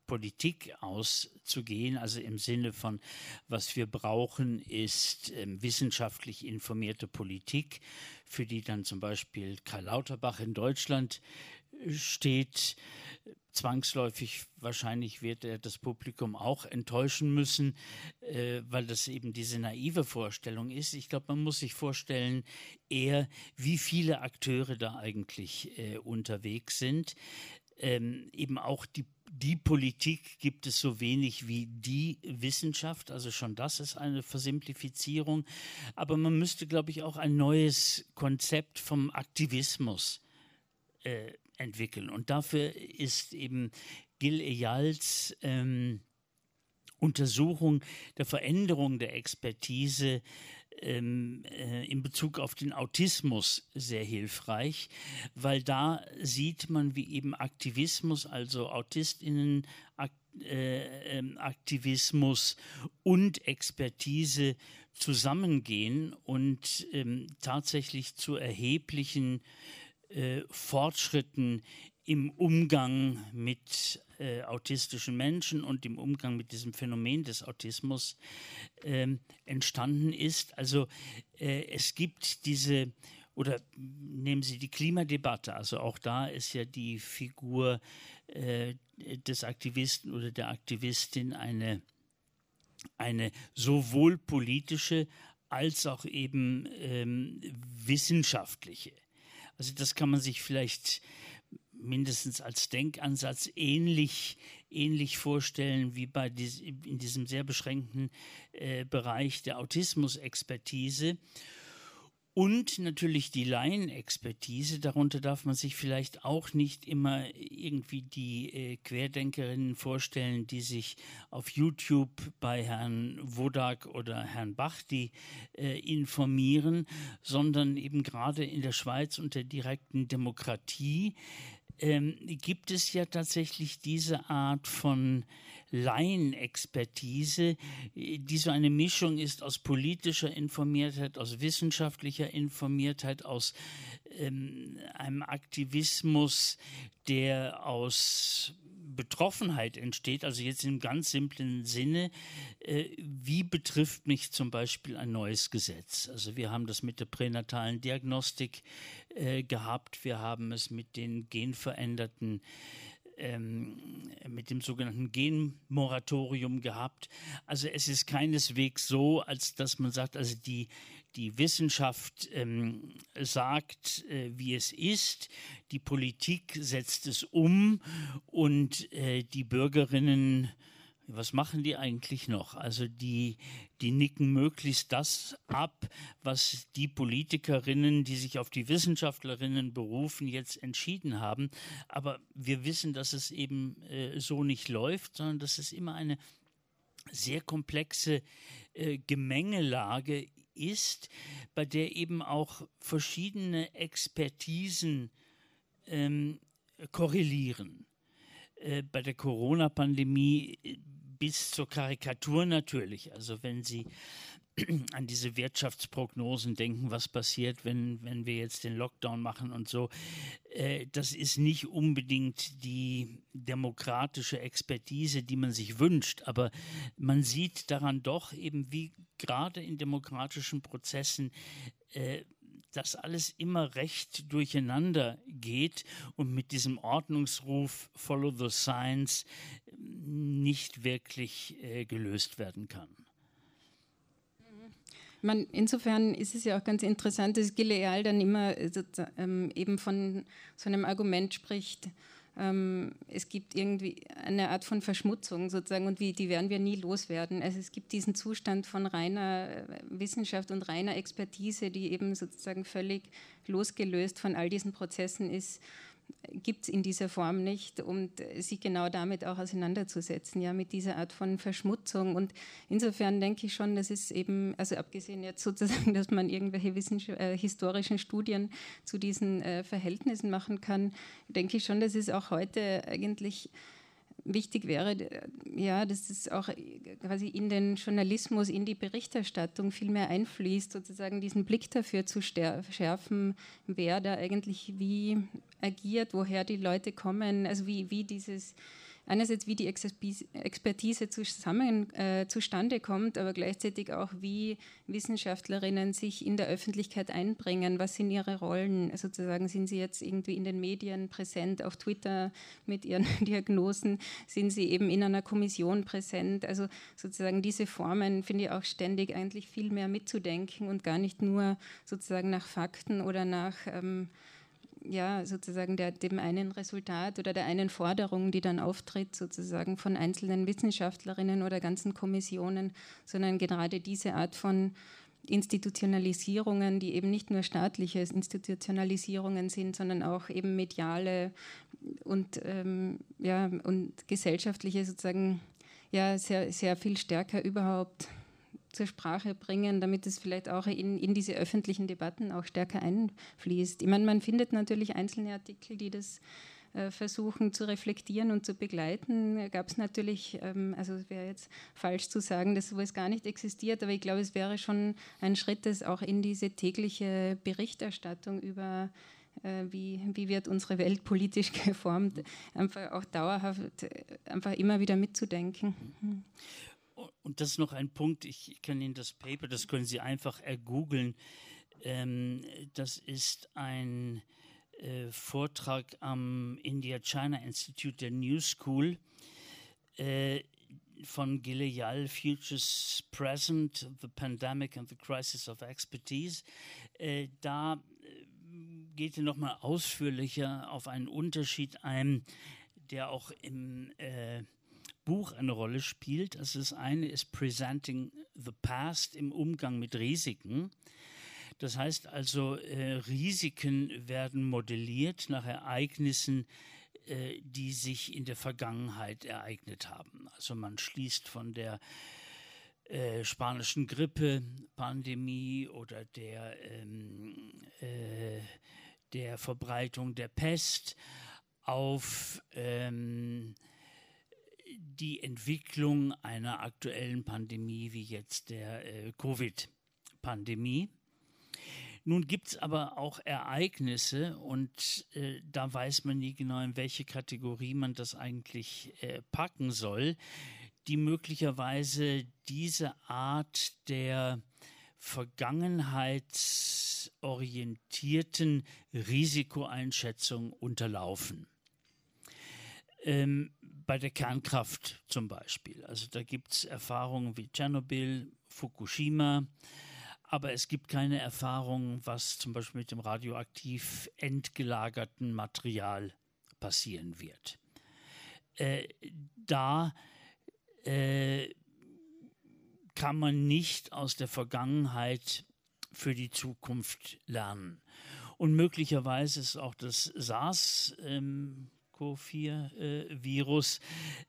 Politik auszugehen. Also im Sinne von, was wir brauchen, ist äh, wissenschaftlich informierte Politik, für die dann zum Beispiel Karl Lauterbach in Deutschland steht. Zwangsläufig wahrscheinlich wird er das Publikum auch enttäuschen müssen, äh, weil das eben diese naive Vorstellung ist. Ich glaube, man muss sich vorstellen, eher, wie viele Akteure da eigentlich äh, unterwegs sind. Ähm, eben auch die die Politik gibt es so wenig wie die Wissenschaft. Also schon das ist eine Versimplifizierung. Aber man müsste, glaube ich, auch ein neues Konzept vom Aktivismus äh, entwickeln. Und dafür ist eben Gil Eyals ähm, Untersuchung der Veränderung der Expertise ähm, äh, in Bezug auf den Autismus sehr hilfreich, weil da sieht man, wie eben Aktivismus, also Autistinnen, äh, ähm, Aktivismus und Expertise zusammengehen und ähm, tatsächlich zu erheblichen äh, Fortschritten im Umgang mit äh, autistischen Menschen und im Umgang mit diesem Phänomen des Autismus äh, entstanden ist. Also äh, es gibt diese oder nehmen Sie die Klimadebatte. Also auch da ist ja die Figur äh, des Aktivisten oder der Aktivistin eine, eine sowohl politische als auch eben ähm, wissenschaftliche. Also das kann man sich vielleicht mindestens als Denkansatz ähnlich, ähnlich vorstellen wie bei dies, in diesem sehr beschränkten äh, Bereich der Autismusexpertise. Und natürlich die Laienexpertise, darunter darf man sich vielleicht auch nicht immer irgendwie die äh, Querdenkerinnen vorstellen, die sich auf YouTube bei Herrn Wodak oder Herrn Bachti äh, informieren, sondern eben gerade in der Schweiz und der direkten Demokratie ähm, gibt es ja tatsächlich diese Art von Laienexpertise, die so eine Mischung ist aus politischer Informiertheit, aus wissenschaftlicher Informiertheit, aus ähm, einem Aktivismus, der aus Betroffenheit entsteht, also jetzt im ganz simplen Sinne, äh, wie betrifft mich zum Beispiel ein neues Gesetz? Also wir haben das mit der pränatalen Diagnostik äh, gehabt, wir haben es mit den genveränderten ähm, mit dem sogenannten Genmoratorium gehabt. Also es ist keineswegs so, als dass man sagt, also die, die Wissenschaft ähm, sagt, äh, wie es ist, die Politik setzt es um und äh, die Bürgerinnen was machen die eigentlich noch? Also die, die nicken möglichst das ab, was die Politikerinnen, die sich auf die Wissenschaftlerinnen berufen, jetzt entschieden haben. Aber wir wissen, dass es eben äh, so nicht läuft, sondern dass es immer eine sehr komplexe äh, Gemengelage ist, bei der eben auch verschiedene Expertisen ähm, korrelieren. Äh, bei der Corona-Pandemie äh, bis zur Karikatur natürlich. Also wenn Sie an diese Wirtschaftsprognosen denken, was passiert, wenn, wenn wir jetzt den Lockdown machen und so. Äh, das ist nicht unbedingt die demokratische Expertise, die man sich wünscht, aber man sieht daran doch eben, wie gerade in demokratischen Prozessen äh, das alles immer recht durcheinander geht und mit diesem Ordnungsruf Follow the Science nicht wirklich äh, gelöst werden kann. Man, insofern ist es ja auch ganz interessant, dass Gileal dann immer äh, ähm, eben von so einem Argument spricht, ähm, es gibt irgendwie eine Art von Verschmutzung sozusagen und wie, die werden wir nie loswerden. Also es gibt diesen Zustand von reiner äh, Wissenschaft und reiner Expertise, die eben sozusagen völlig losgelöst von all diesen Prozessen ist gibt es in dieser Form nicht, um sich genau damit auch auseinanderzusetzen, ja, mit dieser Art von Verschmutzung. Und insofern denke ich schon, dass es eben, also abgesehen jetzt sozusagen, dass man irgendwelche äh, historischen Studien zu diesen äh, Verhältnissen machen kann, denke ich schon, dass es auch heute eigentlich wichtig wäre, ja, dass es auch quasi in den Journalismus, in die Berichterstattung viel mehr einfließt, sozusagen diesen Blick dafür zu schärfen, wer da eigentlich wie agiert, woher die Leute kommen, also wie, wie dieses einerseits wie die Expertise zusammen, äh, zustande kommt, aber gleichzeitig auch wie Wissenschaftlerinnen sich in der Öffentlichkeit einbringen. Was sind ihre Rollen? Sozusagen sind sie jetzt irgendwie in den Medien präsent, auf Twitter mit ihren Diagnosen, sind sie eben in einer Kommission präsent. Also sozusagen diese Formen finde ich auch ständig eigentlich viel mehr mitzudenken und gar nicht nur sozusagen nach Fakten oder nach ähm, ja, sozusagen der, dem einen Resultat oder der einen Forderung, die dann auftritt, sozusagen von einzelnen Wissenschaftlerinnen oder ganzen Kommissionen, sondern gerade diese Art von Institutionalisierungen, die eben nicht nur staatliche Institutionalisierungen sind, sondern auch eben mediale und, ähm, ja, und gesellschaftliche sozusagen ja, sehr, sehr viel stärker überhaupt zur Sprache bringen, damit es vielleicht auch in, in diese öffentlichen Debatten auch stärker einfließt. Ich meine, man findet natürlich einzelne Artikel, die das äh, versuchen zu reflektieren und zu begleiten. Gab es natürlich, ähm, also es wäre jetzt falsch zu sagen, dass sowas gar nicht existiert, aber ich glaube, es wäre schon ein Schritt, das auch in diese tägliche Berichterstattung über äh, wie, wie wird unsere Welt politisch geformt, einfach auch dauerhaft, äh, einfach immer wieder mitzudenken. Und das ist noch ein Punkt, ich kann Ihnen das Paper, das können Sie einfach ergoogeln. Ähm, das ist ein äh, Vortrag am India-China Institute der New School äh, von Gileal, Futures Present, The Pandemic and the Crisis of Expertise. Äh, da äh, geht er nochmal ausführlicher auf einen Unterschied ein, der auch im äh, Buch eine Rolle spielt. Also das eine ist Presenting the Past im Umgang mit Risiken. Das heißt also, äh, Risiken werden modelliert nach Ereignissen, äh, die sich in der Vergangenheit ereignet haben. Also man schließt von der äh, spanischen Grippe-Pandemie oder der, ähm, äh, der Verbreitung der Pest auf ähm, die Entwicklung einer aktuellen Pandemie wie jetzt der äh, Covid-Pandemie. Nun gibt es aber auch Ereignisse und äh, da weiß man nie genau, in welche Kategorie man das eigentlich äh, packen soll, die möglicherweise diese Art der vergangenheitsorientierten Risikoeinschätzung unterlaufen. Ähm, bei der Kernkraft zum Beispiel. Also da gibt es Erfahrungen wie Tschernobyl, Fukushima, aber es gibt keine Erfahrung, was zum Beispiel mit dem radioaktiv entgelagerten Material passieren wird. Äh, da äh, kann man nicht aus der Vergangenheit für die Zukunft lernen. Und möglicherweise ist auch das SARS-CoV-4-Virus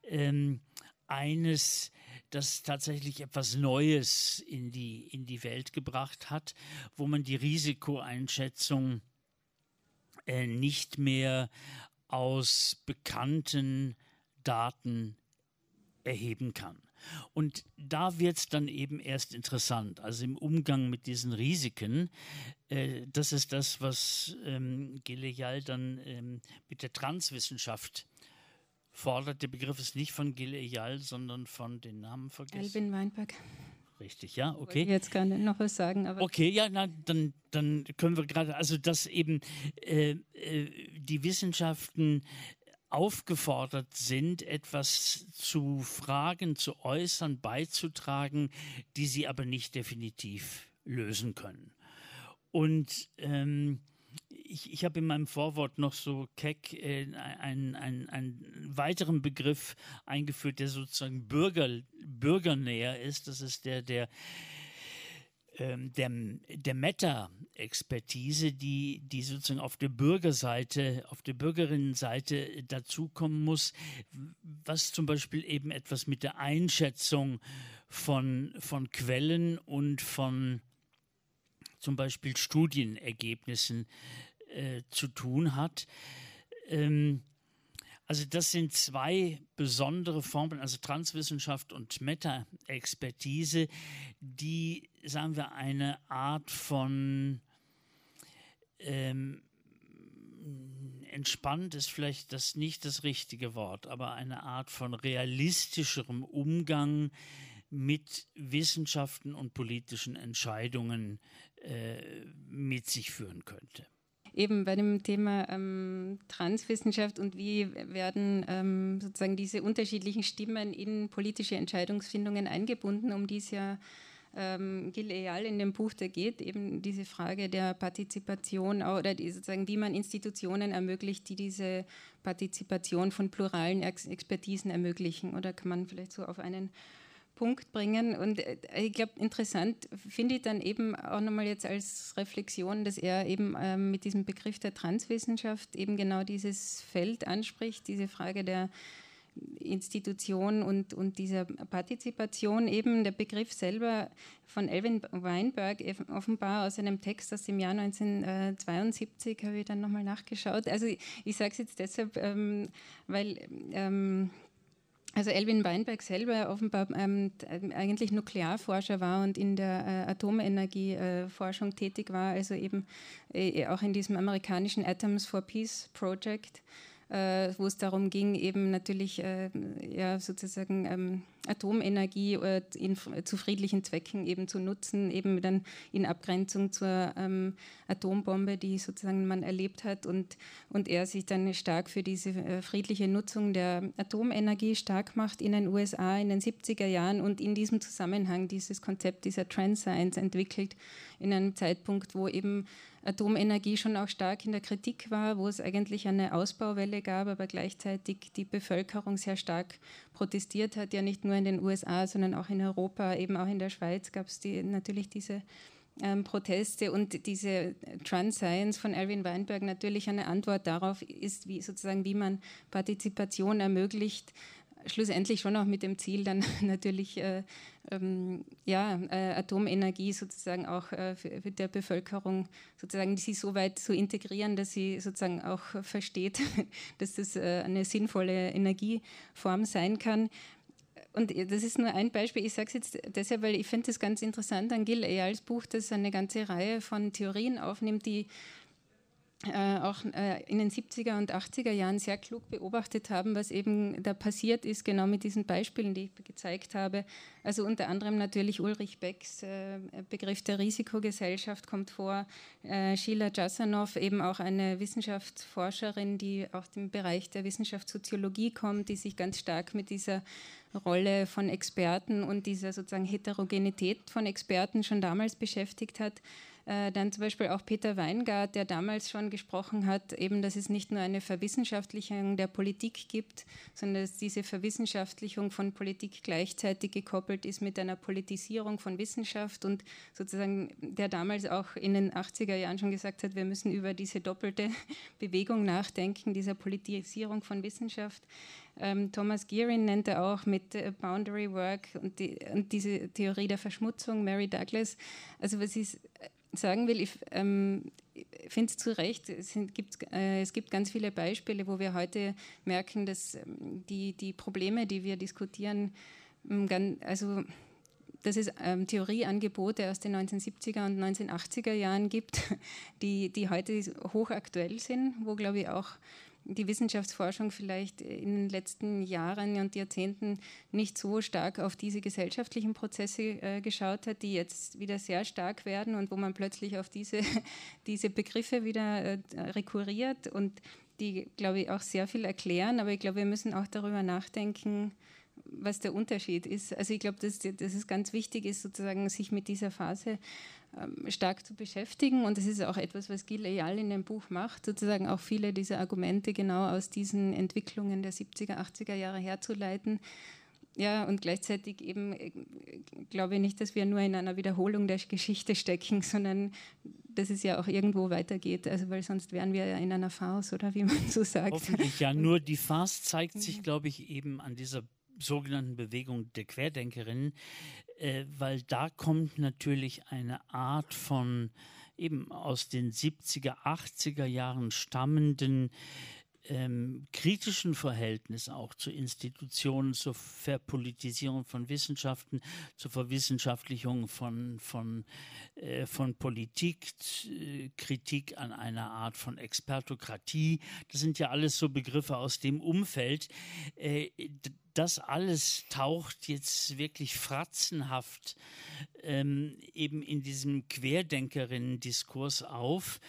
ähm, eines das tatsächlich etwas Neues in die, in die Welt gebracht hat, wo man die Risikoeinschätzung äh, nicht mehr aus bekannten Daten erheben kann. Und da wird es dann eben erst interessant, also im Umgang mit diesen Risiken. Äh, das ist das, was ähm, Gileal dann ähm, mit der Transwissenschaft fordert. Der Begriff ist nicht von Gil Eyal, sondern von den Namen vergessen. Albin Weinberg. Richtig, ja, okay. Ich jetzt nicht noch was sagen. Aber okay, ja, na, dann, dann können wir gerade, also dass eben äh, äh, die Wissenschaften aufgefordert sind, etwas zu fragen, zu äußern, beizutragen, die sie aber nicht definitiv lösen können. Und ähm, ich, ich habe in meinem Vorwort noch so keck äh, einen, einen, einen weiteren Begriff eingeführt, der sozusagen Bürger, bürgernäher ist. Das ist der der ähm, der, der Meta-Expertise, die, die sozusagen auf der Bürgerseite, auf der Bürgerinnenseite dazukommen muss, was zum Beispiel eben etwas mit der Einschätzung von, von Quellen und von zum Beispiel Studienergebnissen äh, zu tun hat. Ähm, also das sind zwei besondere Formen, also Transwissenschaft und Meta-Expertise, die, sagen wir, eine Art von ähm, entspannt ist vielleicht das nicht das richtige Wort, aber eine Art von realistischerem Umgang mit Wissenschaften und politischen Entscheidungen äh, mit sich führen könnte. Eben bei dem Thema ähm, Transwissenschaft und wie werden ähm, sozusagen diese unterschiedlichen Stimmen in politische Entscheidungsfindungen eingebunden, um die es ja ähm, Gil Eyal in dem Buch, da geht eben diese Frage der Partizipation oder die, sozusagen, wie man Institutionen ermöglicht, die diese Partizipation von pluralen Expertisen ermöglichen. Oder kann man vielleicht so auf einen Punkt bringen. Und äh, ich glaube, interessant finde ich dann eben auch nochmal jetzt als Reflexion, dass er eben ähm, mit diesem Begriff der Transwissenschaft eben genau dieses Feld anspricht, diese Frage der Institution und, und dieser Partizipation eben der Begriff selber von Elvin Weinberg offenbar aus einem Text aus dem Jahr 1972 habe ich dann nochmal nachgeschaut. Also ich, ich sage es jetzt deshalb, ähm, weil ähm, also Elvin Weinberg selber offenbar ähm, eigentlich Nuklearforscher war und in der äh, Atomenergieforschung äh, tätig war, also eben äh, auch in diesem amerikanischen Atoms for Peace Project wo es darum ging, eben natürlich äh, ja, sozusagen ähm, Atomenergie äh, in, zu friedlichen Zwecken eben zu nutzen, eben dann in Abgrenzung zur ähm, Atombombe, die sozusagen man erlebt hat. Und, und er sich dann stark für diese äh, friedliche Nutzung der Atomenergie stark macht in den USA in den 70er Jahren und in diesem Zusammenhang dieses Konzept dieser Trans Science entwickelt, in einem Zeitpunkt, wo eben Atomenergie schon auch stark in der Kritik war, wo es eigentlich eine Ausbauwelle gab, aber gleichzeitig die Bevölkerung sehr stark protestiert hat, ja nicht nur in den USA, sondern auch in Europa, eben auch in der Schweiz gab es die, natürlich diese ähm, Proteste. Und diese Trans Science von Erwin Weinberg natürlich eine Antwort darauf ist, wie sozusagen wie man Partizipation ermöglicht, schlussendlich schon auch mit dem Ziel, dann natürlich äh, ähm, ja, äh, Atomenergie sozusagen auch äh, für, für, der Bevölkerung sozusagen sie so weit zu integrieren, dass sie sozusagen auch versteht, dass das äh, eine sinnvolle Energieform sein kann. Und das ist nur ein Beispiel. Ich sage es jetzt deshalb, weil ich finde es ganz interessant an Gil Eyals Buch, das eine ganze Reihe von Theorien aufnimmt, die äh, auch äh, in den 70er und 80er Jahren sehr klug beobachtet haben, was eben da passiert ist, genau mit diesen Beispielen, die ich gezeigt habe. Also unter anderem natürlich Ulrich Becks äh, Begriff der Risikogesellschaft kommt vor, äh, Sheila Jasanow, eben auch eine Wissenschaftsforscherin, die auch im Bereich der Wissenschaftssoziologie kommt, die sich ganz stark mit dieser Rolle von Experten und dieser sozusagen Heterogenität von Experten schon damals beschäftigt hat. Äh, dann zum Beispiel auch Peter Weingart, der damals schon gesprochen hat, eben, dass es nicht nur eine Verwissenschaftlichung der Politik gibt, sondern dass diese Verwissenschaftlichung von Politik gleichzeitig gekoppelt ist mit einer Politisierung von Wissenschaft und sozusagen der damals auch in den 80er Jahren schon gesagt hat, wir müssen über diese doppelte Bewegung nachdenken, dieser Politisierung von Wissenschaft. Ähm, Thomas Gearin nennt er auch mit äh, Boundary Work und, die, und, diese Theorie der Verschmutzung, Mary Douglas. Also was ich sagen will, ich ähm, finde es zu Recht, es, gibt, äh, es gibt ganz viele Beispiele, wo wir heute merken, dass ähm, die, die Probleme, die wir diskutieren, ähm, also dass es ähm, Theorieangebote aus den 1970er und 1980er Jahren gibt, die, die heute hochaktuell sind, wo, glaube ich, auch die Wissenschaftsforschung vielleicht in den letzten Jahren und Jahrzehnten nicht so stark auf diese gesellschaftlichen Prozesse äh, geschaut hat, die jetzt wieder sehr stark werden und wo man plötzlich auf diese, diese Begriffe wieder äh, rekurriert und die, glaube ich, auch sehr viel erklären. Aber ich glaube, wir müssen auch darüber nachdenken, was der Unterschied ist. Also ich glaube, dass, dass es ganz wichtig ist, sozusagen sich mit dieser Phase stark zu beschäftigen. Und das ist auch etwas, was Gil Eyal in dem Buch macht, sozusagen auch viele dieser Argumente genau aus diesen Entwicklungen der 70er, 80er Jahre herzuleiten. Ja, und gleichzeitig eben äh, glaube ich nicht, dass wir nur in einer Wiederholung der Geschichte stecken, sondern dass es ja auch irgendwo weitergeht. Also, weil sonst wären wir ja in einer Farce, oder wie man so sagt. Hoffentlich ja. Nur die Farce zeigt sich, glaube ich, eben an dieser sogenannten Bewegung der Querdenkerinnen, äh, weil da kommt natürlich eine Art von eben aus den 70er, 80er Jahren stammenden ähm, kritischen Verhältnis auch zu Institutionen, zur Verpolitisierung von Wissenschaften, zur Verwissenschaftlichung von, von, äh, von Politik, äh, Kritik an einer Art von Expertokratie. Das sind ja alles so Begriffe aus dem Umfeld. Äh, das alles taucht jetzt wirklich fratzenhaft ähm, eben in diesem Querdenkerinnen-Diskurs auf.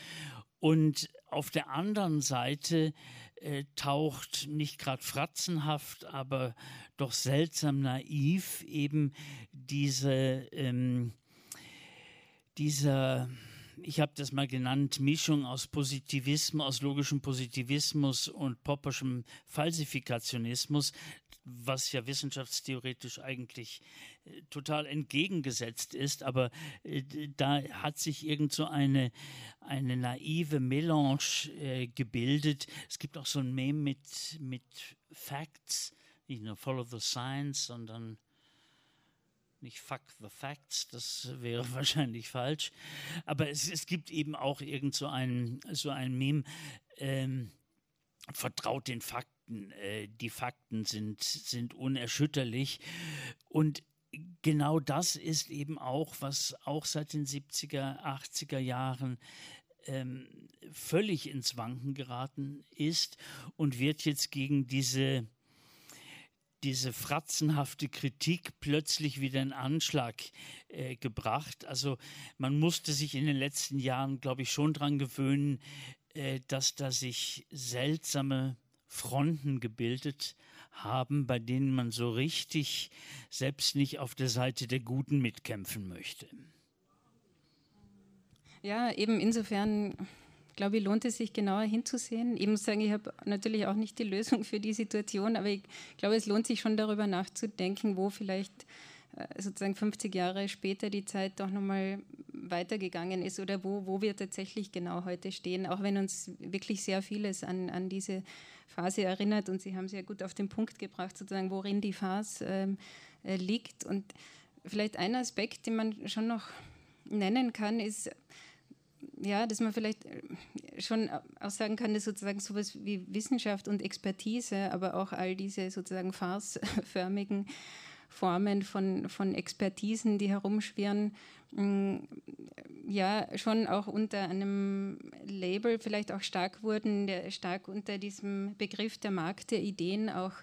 Und auf der anderen Seite äh, taucht nicht gerade fratzenhaft, aber doch seltsam naiv eben diese, ähm, dieser, ich habe das mal genannt, Mischung aus Positivismus, aus logischem Positivismus und popperschem Falsifikationismus, was ja wissenschaftstheoretisch eigentlich äh, total entgegengesetzt ist, aber äh, da hat sich irgend so eine, eine naive Melange äh, gebildet. Es gibt auch so ein Meme mit, mit Facts, nicht nur Follow the Science, sondern nicht Fuck the Facts, das wäre wahrscheinlich falsch. Aber es, es gibt eben auch irgend so ein, so ein Meme, ähm, vertraut den Fakten. Äh, die Fakten sind, sind unerschütterlich. Und genau das ist eben auch, was auch seit den 70er, 80er Jahren ähm, völlig ins Wanken geraten ist und wird jetzt gegen diese diese fratzenhafte Kritik plötzlich wieder in Anschlag äh, gebracht. Also man musste sich in den letzten Jahren, glaube ich, schon daran gewöhnen, äh, dass da sich seltsame Fronten gebildet haben, bei denen man so richtig selbst nicht auf der Seite der Guten mitkämpfen möchte. Ja, eben insofern glaube ich, lohnt es sich genauer hinzusehen. Ich muss sagen, ich habe natürlich auch nicht die Lösung für die Situation, aber ich glaube, es lohnt sich schon darüber nachzudenken, wo vielleicht äh, sozusagen 50 Jahre später die Zeit doch nochmal weitergegangen ist oder wo, wo wir tatsächlich genau heute stehen, auch wenn uns wirklich sehr vieles an, an diese Phase erinnert und Sie haben es ja gut auf den Punkt gebracht, sozusagen, worin die Phase ähm, äh, liegt. Und vielleicht ein Aspekt, den man schon noch nennen kann, ist, ja, dass man vielleicht äh, schon auch sagen kann, dass sozusagen sowas wie Wissenschaft und Expertise, aber auch all diese sozusagen farceförmigen Formen von, von Expertisen, die herumschwirren, mm, ja, schon auch unter einem Label vielleicht auch stark wurden, der stark unter diesem Begriff der Markt der Ideen auch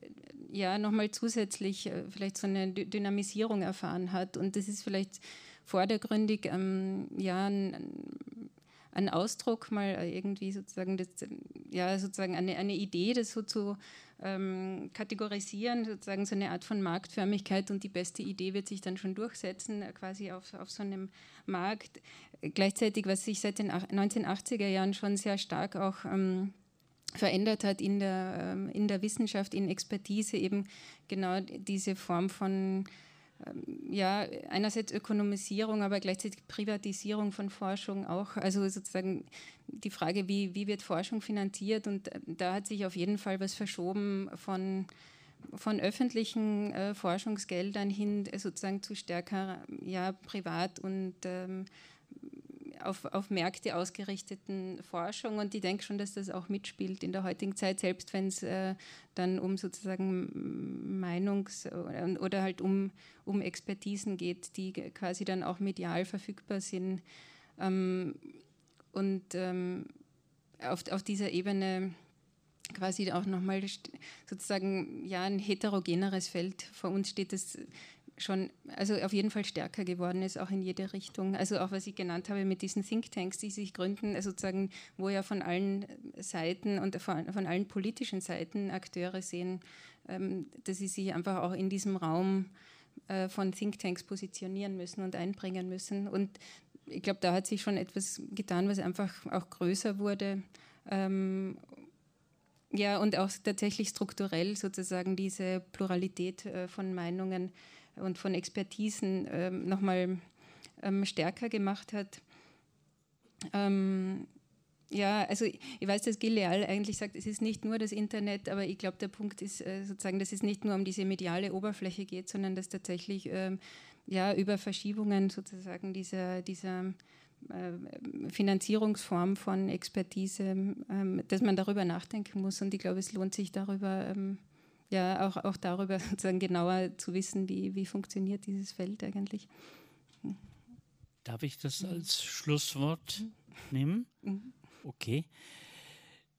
äh, ja nochmal zusätzlich äh, vielleicht so eine Dynamisierung erfahren hat. Und das ist vielleicht vordergründig ähm, ja, ein, ein, Ausdruck, mal irgendwie sozusagen, das, ja, sozusagen eine, eine Idee, das so zu ähm, kategorisieren, sozusagen so eine Art von Marktförmigkeit und die beste Idee wird sich dann schon durchsetzen, äh, quasi auf, auf so einem Markt. Gleichzeitig, was sich seit den 1980er Jahren schon sehr stark auch ähm, verändert hat in der, ähm, in der Wissenschaft, in Expertise, eben genau diese Form von ja, einerseits Ökonomisierung, aber gleichzeitig Privatisierung von Forschung auch. Also sozusagen die Frage, wie, wie wird Forschung finanziert? Und äh, da hat sich auf jeden Fall was verschoben von, von öffentlichen äh, Forschungsgeldern hin sozusagen zu stärker ja, privat und ähm, auf, auf Märkte ausgerichteten Forschung und ich denke schon, dass das auch mitspielt in der heutigen Zeit, selbst wenn es äh, dann um sozusagen Meinungs- oder halt um, um Expertisen geht, die quasi dann auch medial verfügbar sind. Ähm, und ähm, auf, auf dieser Ebene quasi auch nochmal sozusagen ja ein heterogeneres Feld vor uns steht, das schon, also auf jeden Fall stärker geworden ist, auch in jede Richtung. Also auch was ich genannt habe mit diesen Thinktanks, die sich gründen, also sozusagen, wo ja von allen Seiten und von, von allen politischen Seiten Akteure sehen, ähm, dass sie sich einfach auch in diesem Raum äh, von Thinktanks positionieren müssen und einbringen müssen. Und ich glaube, da hat sich schon etwas getan, was einfach auch größer wurde. Ähm, ja, und auch tatsächlich strukturell sozusagen diese Pluralität äh, von Meinungen und von Expertisen ähm, nochmal ähm, stärker gemacht hat. Ähm, ja, also ich weiß, dass Gileal eigentlich sagt, es ist nicht nur das Internet, aber ich glaube, der Punkt ist äh, sozusagen, dass es nicht nur um diese mediale Oberfläche geht, sondern dass tatsächlich ähm, ja, über Verschiebungen sozusagen dieser, dieser äh, Finanzierungsform von Expertise, ähm, dass man darüber nachdenken muss. Und ich glaube, es lohnt sich darüber ähm, ja auch, auch darüber sozusagen genauer zu wissen, wie, wie funktioniert dieses Feld eigentlich. Darf ich das als Schlusswort mhm. nehmen? Mhm. Okay.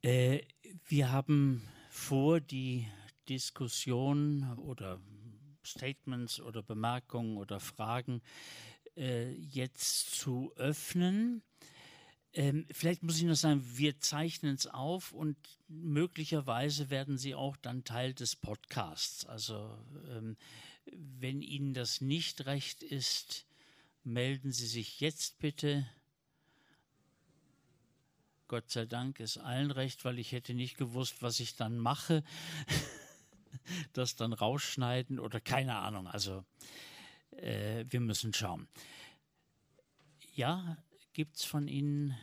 Äh, wir haben vor, die Diskussion oder Statements oder Bemerkungen oder Fragen äh, jetzt zu öffnen. Ähm, vielleicht muss ich noch sagen, wir zeichnen es auf und möglicherweise werden sie auch dann Teil des Podcasts. Also ähm, wenn Ihnen das nicht recht ist, melden Sie sich jetzt bitte. Gott sei Dank ist allen recht, weil ich hätte nicht gewusst, was ich dann mache. das dann rausschneiden oder keine Ahnung. Also äh, wir müssen schauen. Ja, Gibt es von Ihnen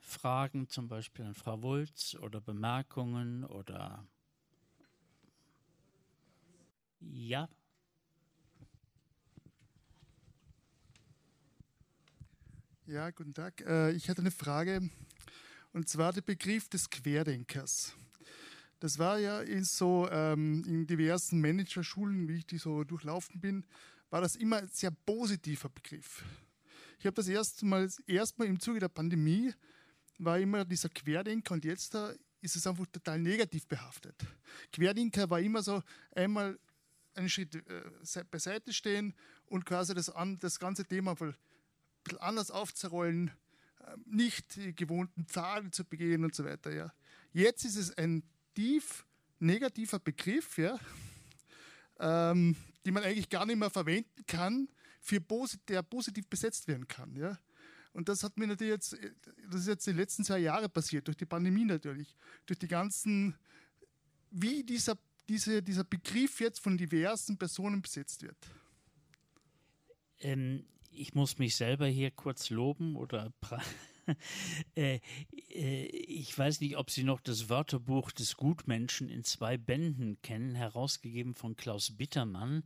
Fragen zum Beispiel an Frau Wulz oder Bemerkungen oder ja? Ja, guten Tag. Äh, ich hatte eine Frage und zwar der Begriff des Querdenkers. Das war ja in so ähm, in diversen Managerschulen, wie ich die so durchlaufen bin, war das immer ein sehr positiver Begriff. Ich habe das erste Mal, erstmal im Zuge der Pandemie war immer dieser Querdenker und jetzt ist es einfach total negativ behaftet. Querdenker war immer so einmal einen Schritt äh, beiseite stehen und quasi das, an, das ganze Thema ein bisschen anders aufzurollen, äh, nicht die gewohnten Pfade zu begehen und so weiter. Ja. Jetzt ist es ein tief negativer Begriff, ja, ähm, den man eigentlich gar nicht mehr verwenden kann, für der positiv besetzt werden kann. Ja. Und das hat mir natürlich jetzt, das ist jetzt die letzten zwei Jahre passiert, durch die Pandemie natürlich, durch die ganzen, wie dieser, diese, dieser Begriff jetzt von diversen Personen besetzt wird. Ähm, ich muss mich selber hier kurz loben oder äh, äh, ich weiß nicht, ob Sie noch das Wörterbuch des Gutmenschen in zwei Bänden kennen, herausgegeben von Klaus Bittermann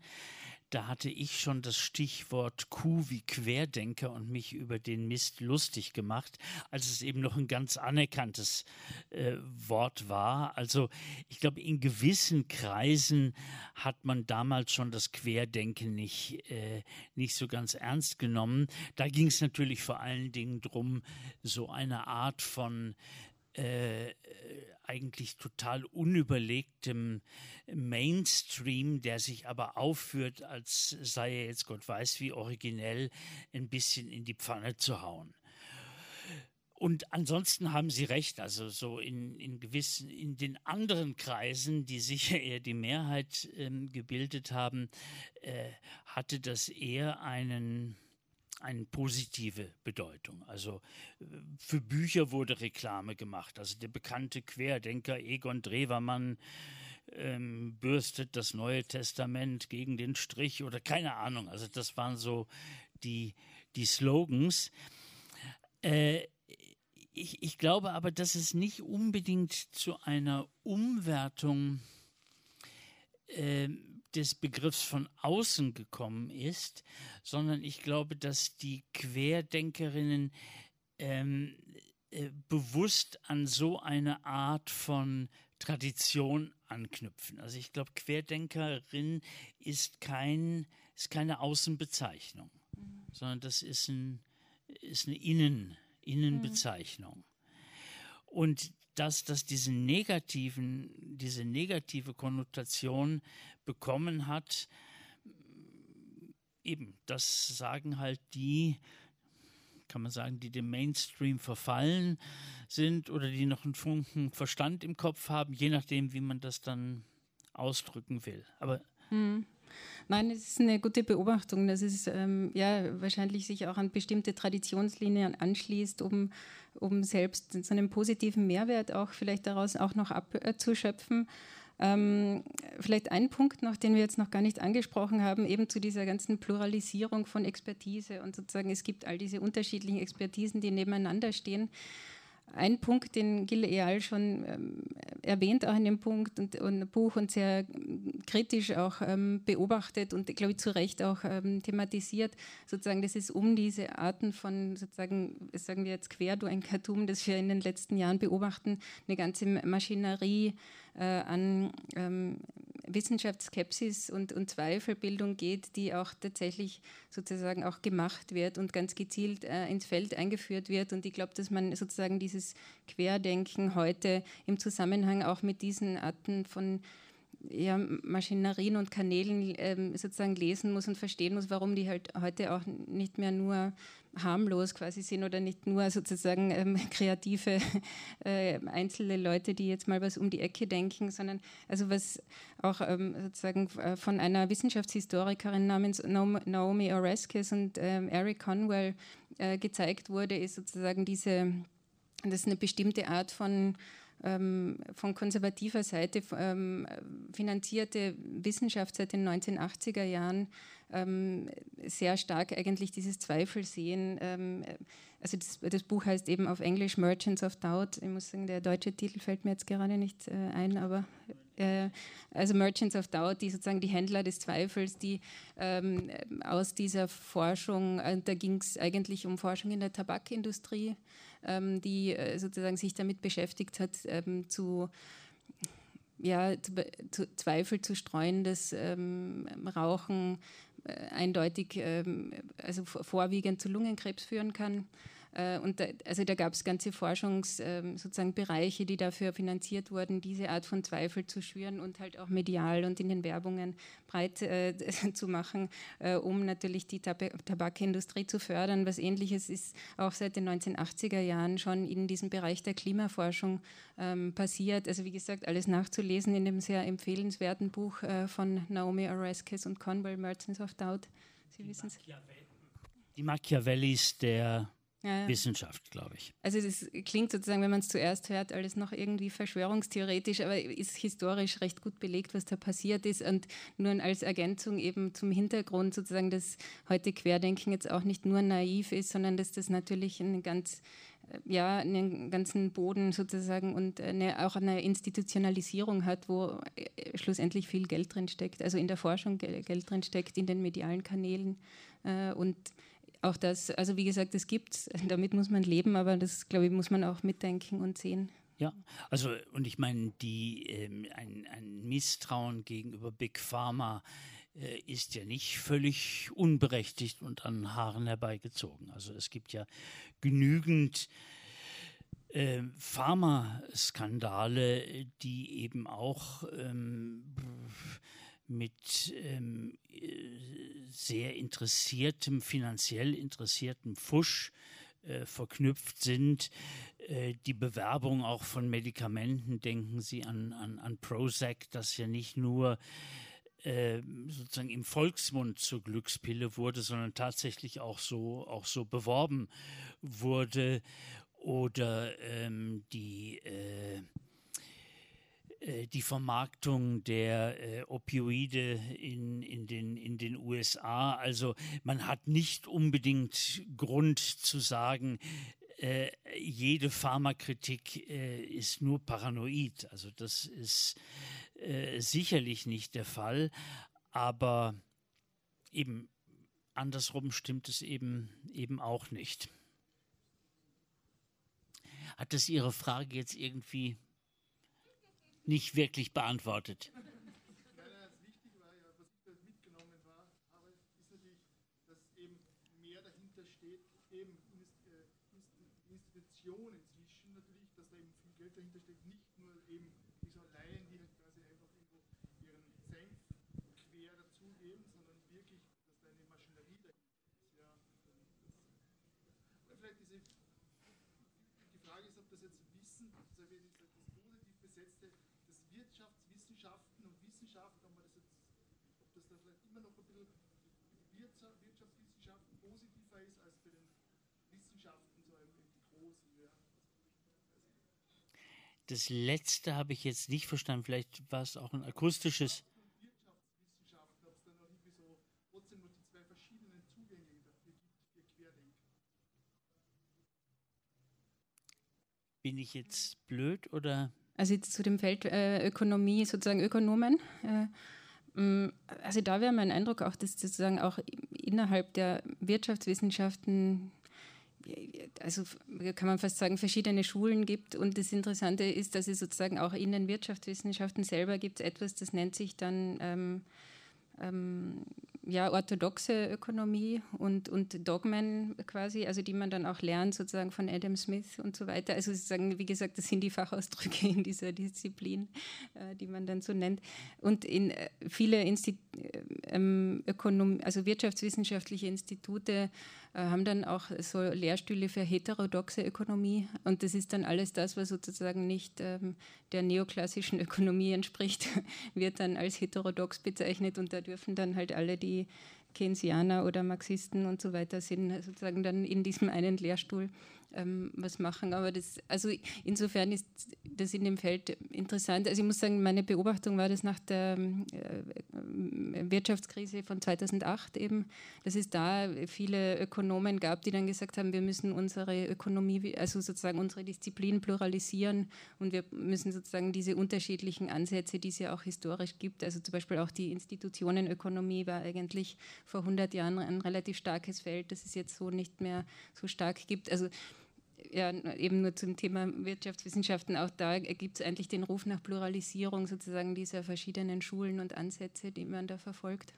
da hatte ich schon das Stichwort Kuh wie Querdenker und mich über den Mist lustig gemacht, als es eben noch ein ganz anerkanntes äh, Wort war. Also ich glaube, in gewissen Kreisen hat man damals schon das Querdenken nicht, äh, nicht so ganz ernst genommen. Da ging es natürlich vor allen Dingen darum, so eine Art von äh, eigentlich total unüberlegtem Mainstream, der sich aber aufführt, als sei er jetzt Gott weiß wie originell, ein bisschen in die Pfanne zu hauen. Und ansonsten haben Sie recht, also so in, in gewissen, in den anderen Kreisen, die sicher eher die Mehrheit ähm, gebildet haben, äh, hatte das eher einen, eine positive Bedeutung. Also äh, für Bücher wurde Reklame gemacht. Also der bekannte Querdenker Egon Drewermann ähm, bürstet das Neue Testament gegen den Strich oder keine Ahnung. Also das waren so die, die Slogans. Äh, ich, ich glaube aber, dass es nicht unbedingt zu einer Umwertung äh, des Begriffs von außen gekommen ist, sondern ich glaube, dass die Querdenkerinnen ähm, äh, bewusst an so eine Art von Tradition anknüpfen. Also ich glaube, Querdenkerin ist, kein, ist keine Außenbezeichnung, mhm. sondern das ist, ein, ist eine Innen, Innenbezeichnung. Mhm. Und dass das diesen negativen, diese negative Konnotation bekommen hat, eben, das sagen halt die, kann man sagen, die dem Mainstream verfallen sind oder die noch einen Funken Verstand im Kopf haben, je nachdem, wie man das dann ausdrücken will. Aber hm. Nein, es ist eine gute Beobachtung, dass es ähm, ja wahrscheinlich sich auch an bestimmte Traditionslinien anschließt, um, um selbst so einen positiven Mehrwert auch vielleicht daraus auch noch abzuschöpfen. Ähm, vielleicht ein Punkt noch, den wir jetzt noch gar nicht angesprochen haben, eben zu dieser ganzen Pluralisierung von Expertise und sozusagen es gibt all diese unterschiedlichen Expertisen, die nebeneinander stehen. Ein Punkt, den Gil Eal schon ähm, erwähnt, auch in dem Punkt und, und Buch und sehr kritisch auch ähm, beobachtet und, glaube ich, zu Recht auch ähm, thematisiert, sozusagen, dass es um diese Arten von, sozusagen, sagen wir jetzt Querdenkertum, das wir in den letzten Jahren beobachten, eine ganze Maschinerie äh, an ähm, Wissenschaftsskepsis und, und Zweifelbildung geht, die auch tatsächlich sozusagen auch gemacht wird und ganz gezielt äh, ins Feld eingeführt wird. Und ich glaube, dass man sozusagen dieses Querdenken heute im Zusammenhang auch mit diesen Arten von ja, Maschinerien und Kanälen ähm, sozusagen lesen muss und verstehen muss, warum die halt heute auch nicht mehr nur harmlos quasi sind oder nicht nur sozusagen ähm, kreative äh, einzelne Leute, die jetzt mal was um die Ecke denken, sondern also was auch ähm, sozusagen äh, von einer Wissenschaftshistorikerin namens Naomi Oreskes und ähm, Eric Conwell äh, gezeigt wurde, ist sozusagen diese, das ist eine bestimmte Art von von konservativer Seite ähm, finanzierte Wissenschaft seit den 1980er Jahren ähm, sehr stark eigentlich dieses Zweifel sehen. Ähm, also das, das, Buch heißt eben auf Englisch Merchants of Doubt. Ich muss sagen, der deutsche Titel fällt mir jetzt gerade nicht äh, ein, aber äh, also Merchants of Doubt, die sozusagen die Händler des Zweifels, die ähm, aus dieser Forschung, äh, da ging es eigentlich um Forschung in der Tabakindustrie, ähm, die äh, sozusagen sich damit beschäftigt hat, ähm, zu ja, zu, zu Zweifel zu streuen, dass ähm, Rauchen eindeutig, ähm, also vorwiegend zu Lungenkrebs führen kann. Äh, und da, also da gab es ganze Forschungsbereiche, ähm, die dafür finanziert wurden, diese Art von Zweifel zu schüren und halt auch medial und in den Werbungen breit äh, zu machen, äh, um natürlich die Tab Tabakindustrie zu fördern. Was ähnliches ist auch seit den 1980er Jahren schon in diesem Bereich der Klimaforschung ähm, passiert. Also wie gesagt, alles nachzulesen in dem sehr empfehlenswerten Buch äh, von Naomi Oreskes und Conwell, Merchants of Doubt. Sie wissen es. Die Machiavellis der ja, Wissenschaft, glaube ich. Also es klingt sozusagen, wenn man es zuerst hört, alles noch irgendwie verschwörungstheoretisch, aber ist historisch recht gut belegt, was da passiert ist. Und nur als Ergänzung eben zum Hintergrund sozusagen, dass heute Querdenken jetzt auch nicht nur naiv ist, sondern dass das natürlich einen ganz äh, ja, einen ganzen Boden sozusagen und eine, auch eine Institutionalisierung hat, wo äh, schlussendlich viel Geld drin steckt, also in der Forschung Geld drin steckt, in den medialen Kanälen äh, und auch das, also wie gesagt, es gibt, damit muss man leben, aber das, glaube ich, muss man auch mitdenken und sehen. Ja, also und ich meine, die, ähm, ein, ein, Misstrauen gegenüber Big Pharma äh, ist ja nicht völlig unberechtigt und an Haaren herbeigezogen. Also es gibt ja genügend äh, Pharmaskandale, die eben auch ähm, mit ähm, sehr interessiertem, finanziell interessiertem Fusch äh, verknüpft sind. Äh, die Bewerbung auch von Medikamenten, denken Sie an, an, an Prozac, das ja nicht nur äh, sozusagen im Volksmund zur Glückspille wurde, sondern tatsächlich auch so, auch so beworben wurde. Oder ähm, die äh, äh, die Vermarktung der äh, Opioide in, in, den, in den USA. Also man hat nicht unbedingt Grund zu sagen, äh, jede Pharmakritik äh, ist nur paranoid. Also das ist äh, sicherlich nicht der Fall, aber eben andersrum stimmt es eben, eben auch nicht. Hat das Ihre Frage jetzt irgendwie nicht wirklich beantwortet. Institution inzwischen natürlich, dass da eben viel Geld dahinter steckt, nicht nur eben wie so Laien, die halt quasi einfach irgendwo ihren Senf quer dazugeben, sondern wirklich, dass da eine Maschinerie dahinter ist. Ja, das, vielleicht diese, die Frage ist, ob das jetzt Wissen, das positiv besetzte Wirtschaftswissenschaften und Wissenschaft, ob, das jetzt, ob das da vielleicht immer noch ein bisschen Wirtschaftswissenschaften positiver ist als für den Wissenschaften so im, Großen. Ja. Das letzte habe ich jetzt nicht verstanden. Vielleicht war es auch ein akustisches. Wirtschaftswissenschaften, ob es da noch irgendwie so trotzdem noch die zwei verschiedenen Zugänge gibt für Querdenker. Bin ich jetzt blöd oder? Also jetzt zu dem Feld äh, Ökonomie, sozusagen Ökonomen. Äh, also da wäre mein Eindruck auch, dass sozusagen auch innerhalb der Wirtschaftswissenschaften also kann man fast sagen, verschiedene Schulen gibt. Und das Interessante ist, dass es sozusagen auch in den Wirtschaftswissenschaften selber gibt etwas, das nennt sich dann ähm, ähm, ja, orthodoxe Ökonomie und, und Dogmen quasi, also die man dann auch lernt, sozusagen von Adam Smith und so weiter. Also sozusagen, wie gesagt, das sind die Fachausdrücke in dieser Disziplin, äh, die man dann so nennt. Und in äh, viele Insti äh, ähm, Ökonom also wirtschaftswissenschaftliche Institute haben dann auch so Lehrstühle für heterodoxe Ökonomie. Und das ist dann alles das, was sozusagen nicht ähm, der neoklassischen Ökonomie entspricht, wird dann als heterodox bezeichnet. Und da dürfen dann halt alle, die Keynesianer oder Marxisten und so weiter sind, sozusagen dann in diesem einen Lehrstuhl ähm, was machen. Aber das, also insofern ist das in dem Feld interessant. Also ich muss sagen, meine Beobachtung war das nach der äh, Wirtschaftskrise von 2008 eben, dass es da viele Ökonomen gab, die dann gesagt haben, wir müssen unsere Ökonomie, also sozusagen unsere Disziplin pluralisieren und wir müssen sozusagen diese unterschiedlichen Ansätze, die es ja auch historisch gibt, also zum Beispiel auch die Institutionenökonomie war eigentlich vor 100 Jahren ein relativ starkes Feld, das es jetzt so nicht mehr so stark gibt. Also ja, eben nur zum Thema Wirtschaftswissenschaften, auch da gibt es eigentlich den Ruf nach Pluralisierung sozusagen dieser verschiedenen Schulen und Ansätze, die man da verfolgt.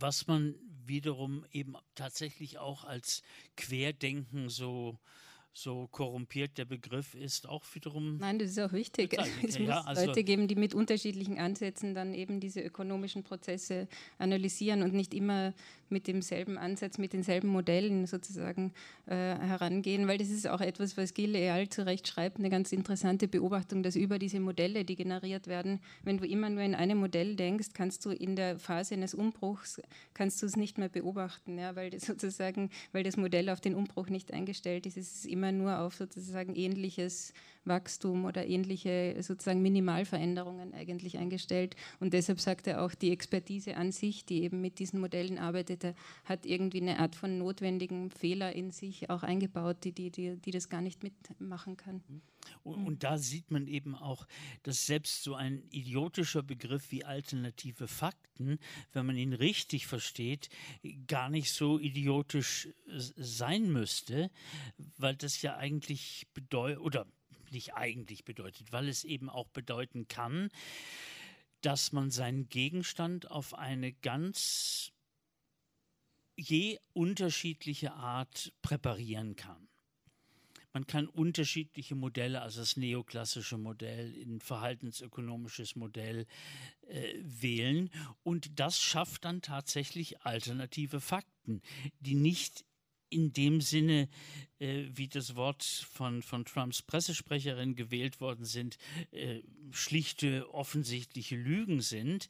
was man wiederum eben tatsächlich auch als Querdenken so so korrumpiert der Begriff ist, auch wiederum. Nein, das ist auch wichtig. Es muss ja, also Leute geben, die mit unterschiedlichen Ansätzen dann eben diese ökonomischen Prozesse analysieren und nicht immer mit demselben Ansatz, mit denselben Modellen sozusagen äh, herangehen, weil das ist auch etwas, was Gil Eal zu Recht schreibt, eine ganz interessante Beobachtung, dass über diese Modelle, die generiert werden, wenn du immer nur in einem Modell denkst, kannst du in der Phase eines Umbruchs, kannst du es nicht mehr beobachten, ja, weil das sozusagen, weil das Modell auf den Umbruch nicht eingestellt ist, es ist immer nur auf sozusagen ähnliches Wachstum oder ähnliche sozusagen Minimalveränderungen eigentlich eingestellt. Und deshalb sagt er auch, die Expertise an sich, die eben mit diesen Modellen arbeitet, hat irgendwie eine Art von notwendigen Fehler in sich auch eingebaut, die, die, die, die das gar nicht mitmachen kann. Und, und, da sieht man eben auch, dass selbst so ein idiotischer Begriff wie alternative Fakten, wenn man ihn richtig versteht, gar nicht so idiotisch sein müsste, weil das ja eigentlich bedeutet, oder nicht eigentlich bedeutet, weil es eben auch bedeuten kann, dass man seinen Gegenstand auf eine ganz je unterschiedliche Art präparieren kann. Man kann unterschiedliche Modelle, also das neoklassische Modell, ein verhaltensökonomisches Modell äh, wählen. Und das schafft dann tatsächlich alternative Fakten, die nicht in dem Sinne, äh, wie das Wort von, von Trumps Pressesprecherin gewählt worden sind, äh, schlichte, offensichtliche Lügen sind,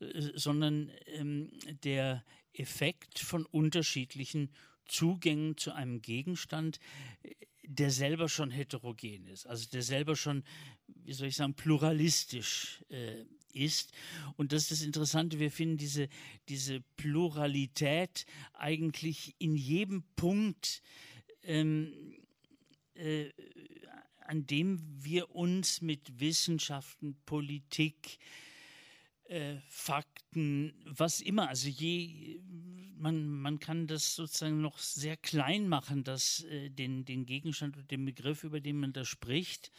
äh, sondern ähm, der Effekt von unterschiedlichen Zugängen zu einem Gegenstand, äh, der selber schon heterogen ist, also der selber schon, wie soll ich sagen, pluralistisch äh, ist. Und das ist das Interessante, wir finden diese, diese Pluralität eigentlich in jedem Punkt, ähm, äh, an dem wir uns mit Wissenschaften, Politik, äh, Fakten, was immer, also je, man, man kann das sozusagen noch sehr klein machen, dass äh, den, den Gegenstand und den Begriff, über den man da spricht.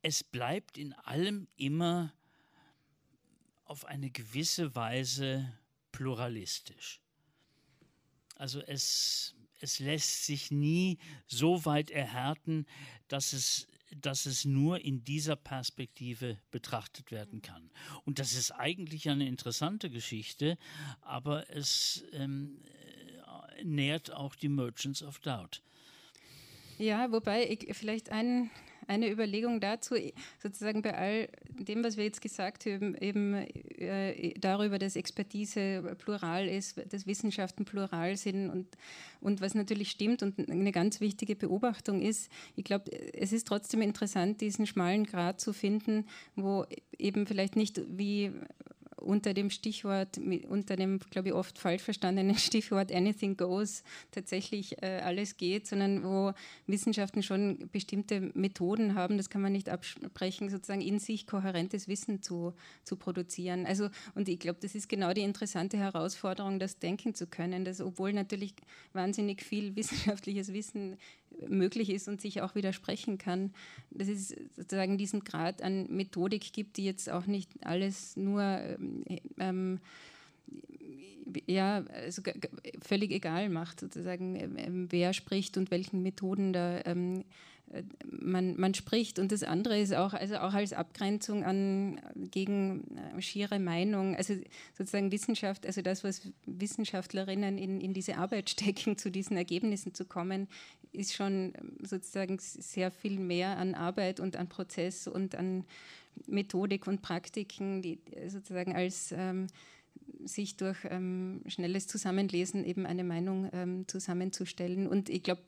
Es bleibt in allem immer auf eine gewisse Weise pluralistisch. Also es, es lässt sich nie so weit erhärten, dass es, dass es nur in dieser Perspektive betrachtet werden kann. Und das ist eigentlich eine interessante Geschichte, aber es ähm, nährt auch die Merchants of Doubt. Ja, wobei ich vielleicht einen eine Überlegung dazu, sozusagen bei all dem, was wir jetzt gesagt haben, eben äh, darüber, dass Expertise plural ist, dass Wissenschaften plural sind und, und was natürlich stimmt und eine ganz wichtige Beobachtung ist, ich glaube, es ist trotzdem interessant, diesen schmalen Grad zu finden, wo eben vielleicht nicht wie unter dem Stichwort, unter dem, glaube ich, oft falsch verstandenen Stichwort Anything Goes tatsächlich äh, alles geht, sondern wo Wissenschaften schon bestimmte Methoden haben, das kann man nicht absprechen, sozusagen in sich kohärentes Wissen zu, zu produzieren. Also, und ich glaube, das ist genau die interessante Herausforderung, das denken zu können, dass obwohl natürlich wahnsinnig viel wissenschaftliches Wissen möglich ist und sich auch widersprechen kann, dass es sozusagen diesen Grad an Methodik gibt, die jetzt auch nicht alles nur ähm, ähm ja, also völlig egal macht, sozusagen, ähm, wer spricht und welchen Methoden da ähm, man, man spricht. Und das andere ist auch, also auch als Abgrenzung an, gegen äh, schiere Meinung, also sozusagen Wissenschaft, also das, was Wissenschaftlerinnen in, in diese Arbeit stecken, zu diesen Ergebnissen zu kommen, ist schon sozusagen sehr viel mehr an Arbeit und an Prozess und an Methodik und Praktiken, die sozusagen als ähm, sich durch ähm, schnelles Zusammenlesen eben eine Meinung ähm, zusammenzustellen. Und ich glaube,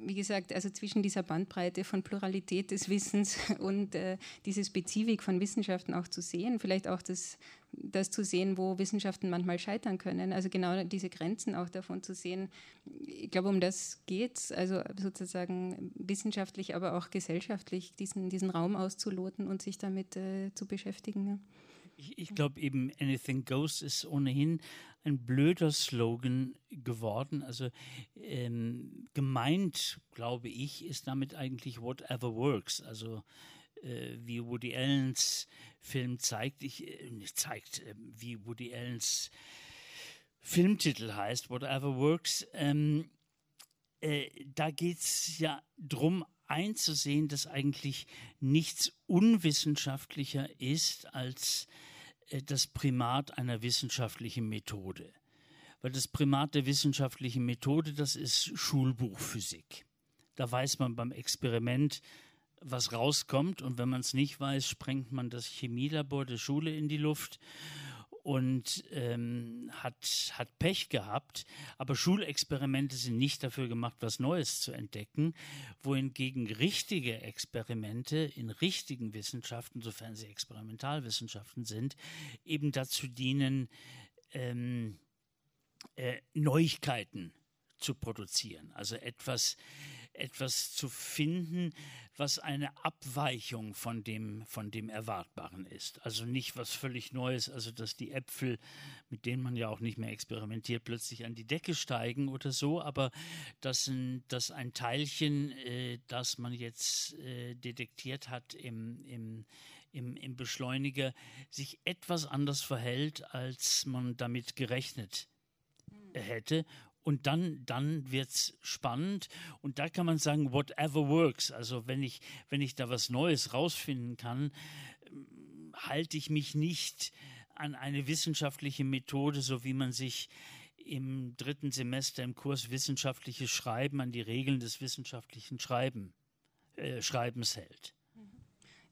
wie gesagt, also zwischen dieser Bandbreite von Pluralität des Wissens und äh, diese Spezifik von Wissenschaften auch zu sehen, vielleicht auch das, das zu sehen, wo Wissenschaften manchmal scheitern können, also genau diese Grenzen auch davon zu sehen. Ich glaube, um das geht es, also sozusagen wissenschaftlich, aber auch gesellschaftlich diesen, diesen Raum auszuloten und sich damit äh, zu beschäftigen. Ja. Ich, ich glaube eben, Anything Goes ist ohnehin ein blöder Slogan geworden. Also ähm, gemeint, glaube ich, ist damit eigentlich Whatever Works. Also äh, wie Woody Allens Film zeigt, ich, äh, zeigt, äh, wie Woody Allens Filmtitel heißt, Whatever Works, ähm, äh, da geht es ja darum, einzusehen, dass eigentlich nichts unwissenschaftlicher ist als das Primat einer wissenschaftlichen Methode. Weil das Primat der wissenschaftlichen Methode, das ist Schulbuchphysik. Da weiß man beim Experiment, was rauskommt und wenn man es nicht weiß, sprengt man das Chemielabor der Schule in die Luft und ähm, hat, hat Pech gehabt. Aber Schulexperimente sind nicht dafür gemacht, was Neues zu entdecken, wohingegen richtige Experimente in richtigen Wissenschaften, sofern sie Experimentalwissenschaften sind, eben dazu dienen, ähm, äh, Neuigkeiten zu produzieren. Also etwas, etwas zu finden, was eine Abweichung von dem, von dem Erwartbaren ist. Also nicht was völlig Neues, also dass die Äpfel, mit denen man ja auch nicht mehr experimentiert, plötzlich an die Decke steigen oder so, aber dass ein, dass ein Teilchen, äh, das man jetzt äh, detektiert hat im, im, im, im Beschleuniger, sich etwas anders verhält, als man damit gerechnet hätte und dann, dann es spannend. Und da kann man sagen, whatever works. Also wenn ich, wenn ich da was Neues rausfinden kann, halte ich mich nicht an eine wissenschaftliche Methode, so wie man sich im dritten Semester im Kurs wissenschaftliches Schreiben an die Regeln des wissenschaftlichen Schreiben, äh, Schreibens hält.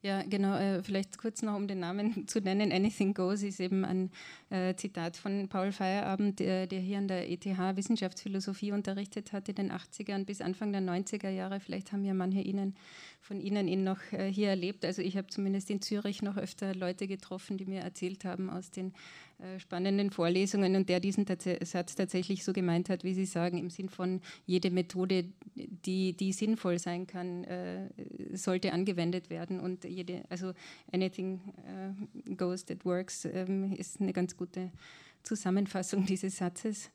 Ja, genau. Äh, vielleicht kurz noch, um den Namen zu nennen. Anything Goes ist eben ein äh, Zitat von Paul Feierabend, der, der, hier an der ETH Wissenschaftsphilosophie unterrichtet hat in den 80ern bis Anfang der 90er Jahre. Vielleicht haben ja manche Ihnen, von Ihnen ihn noch äh, hier erlebt. Also ich habe zumindest in Zürich noch öfter Leute getroffen, die mir erzählt haben aus den äh, spannenden Vorlesungen und der diesen tats Satz tatsächlich so gemeint hat, wie Sie sagen, im Sinn von jede Methode, die, die sinnvoll sein kann, äh, sollte angewendet werden und jede, also anything uh, goes that works ähm, ist eine ganz gute Zusammenfassung dieses Satzes.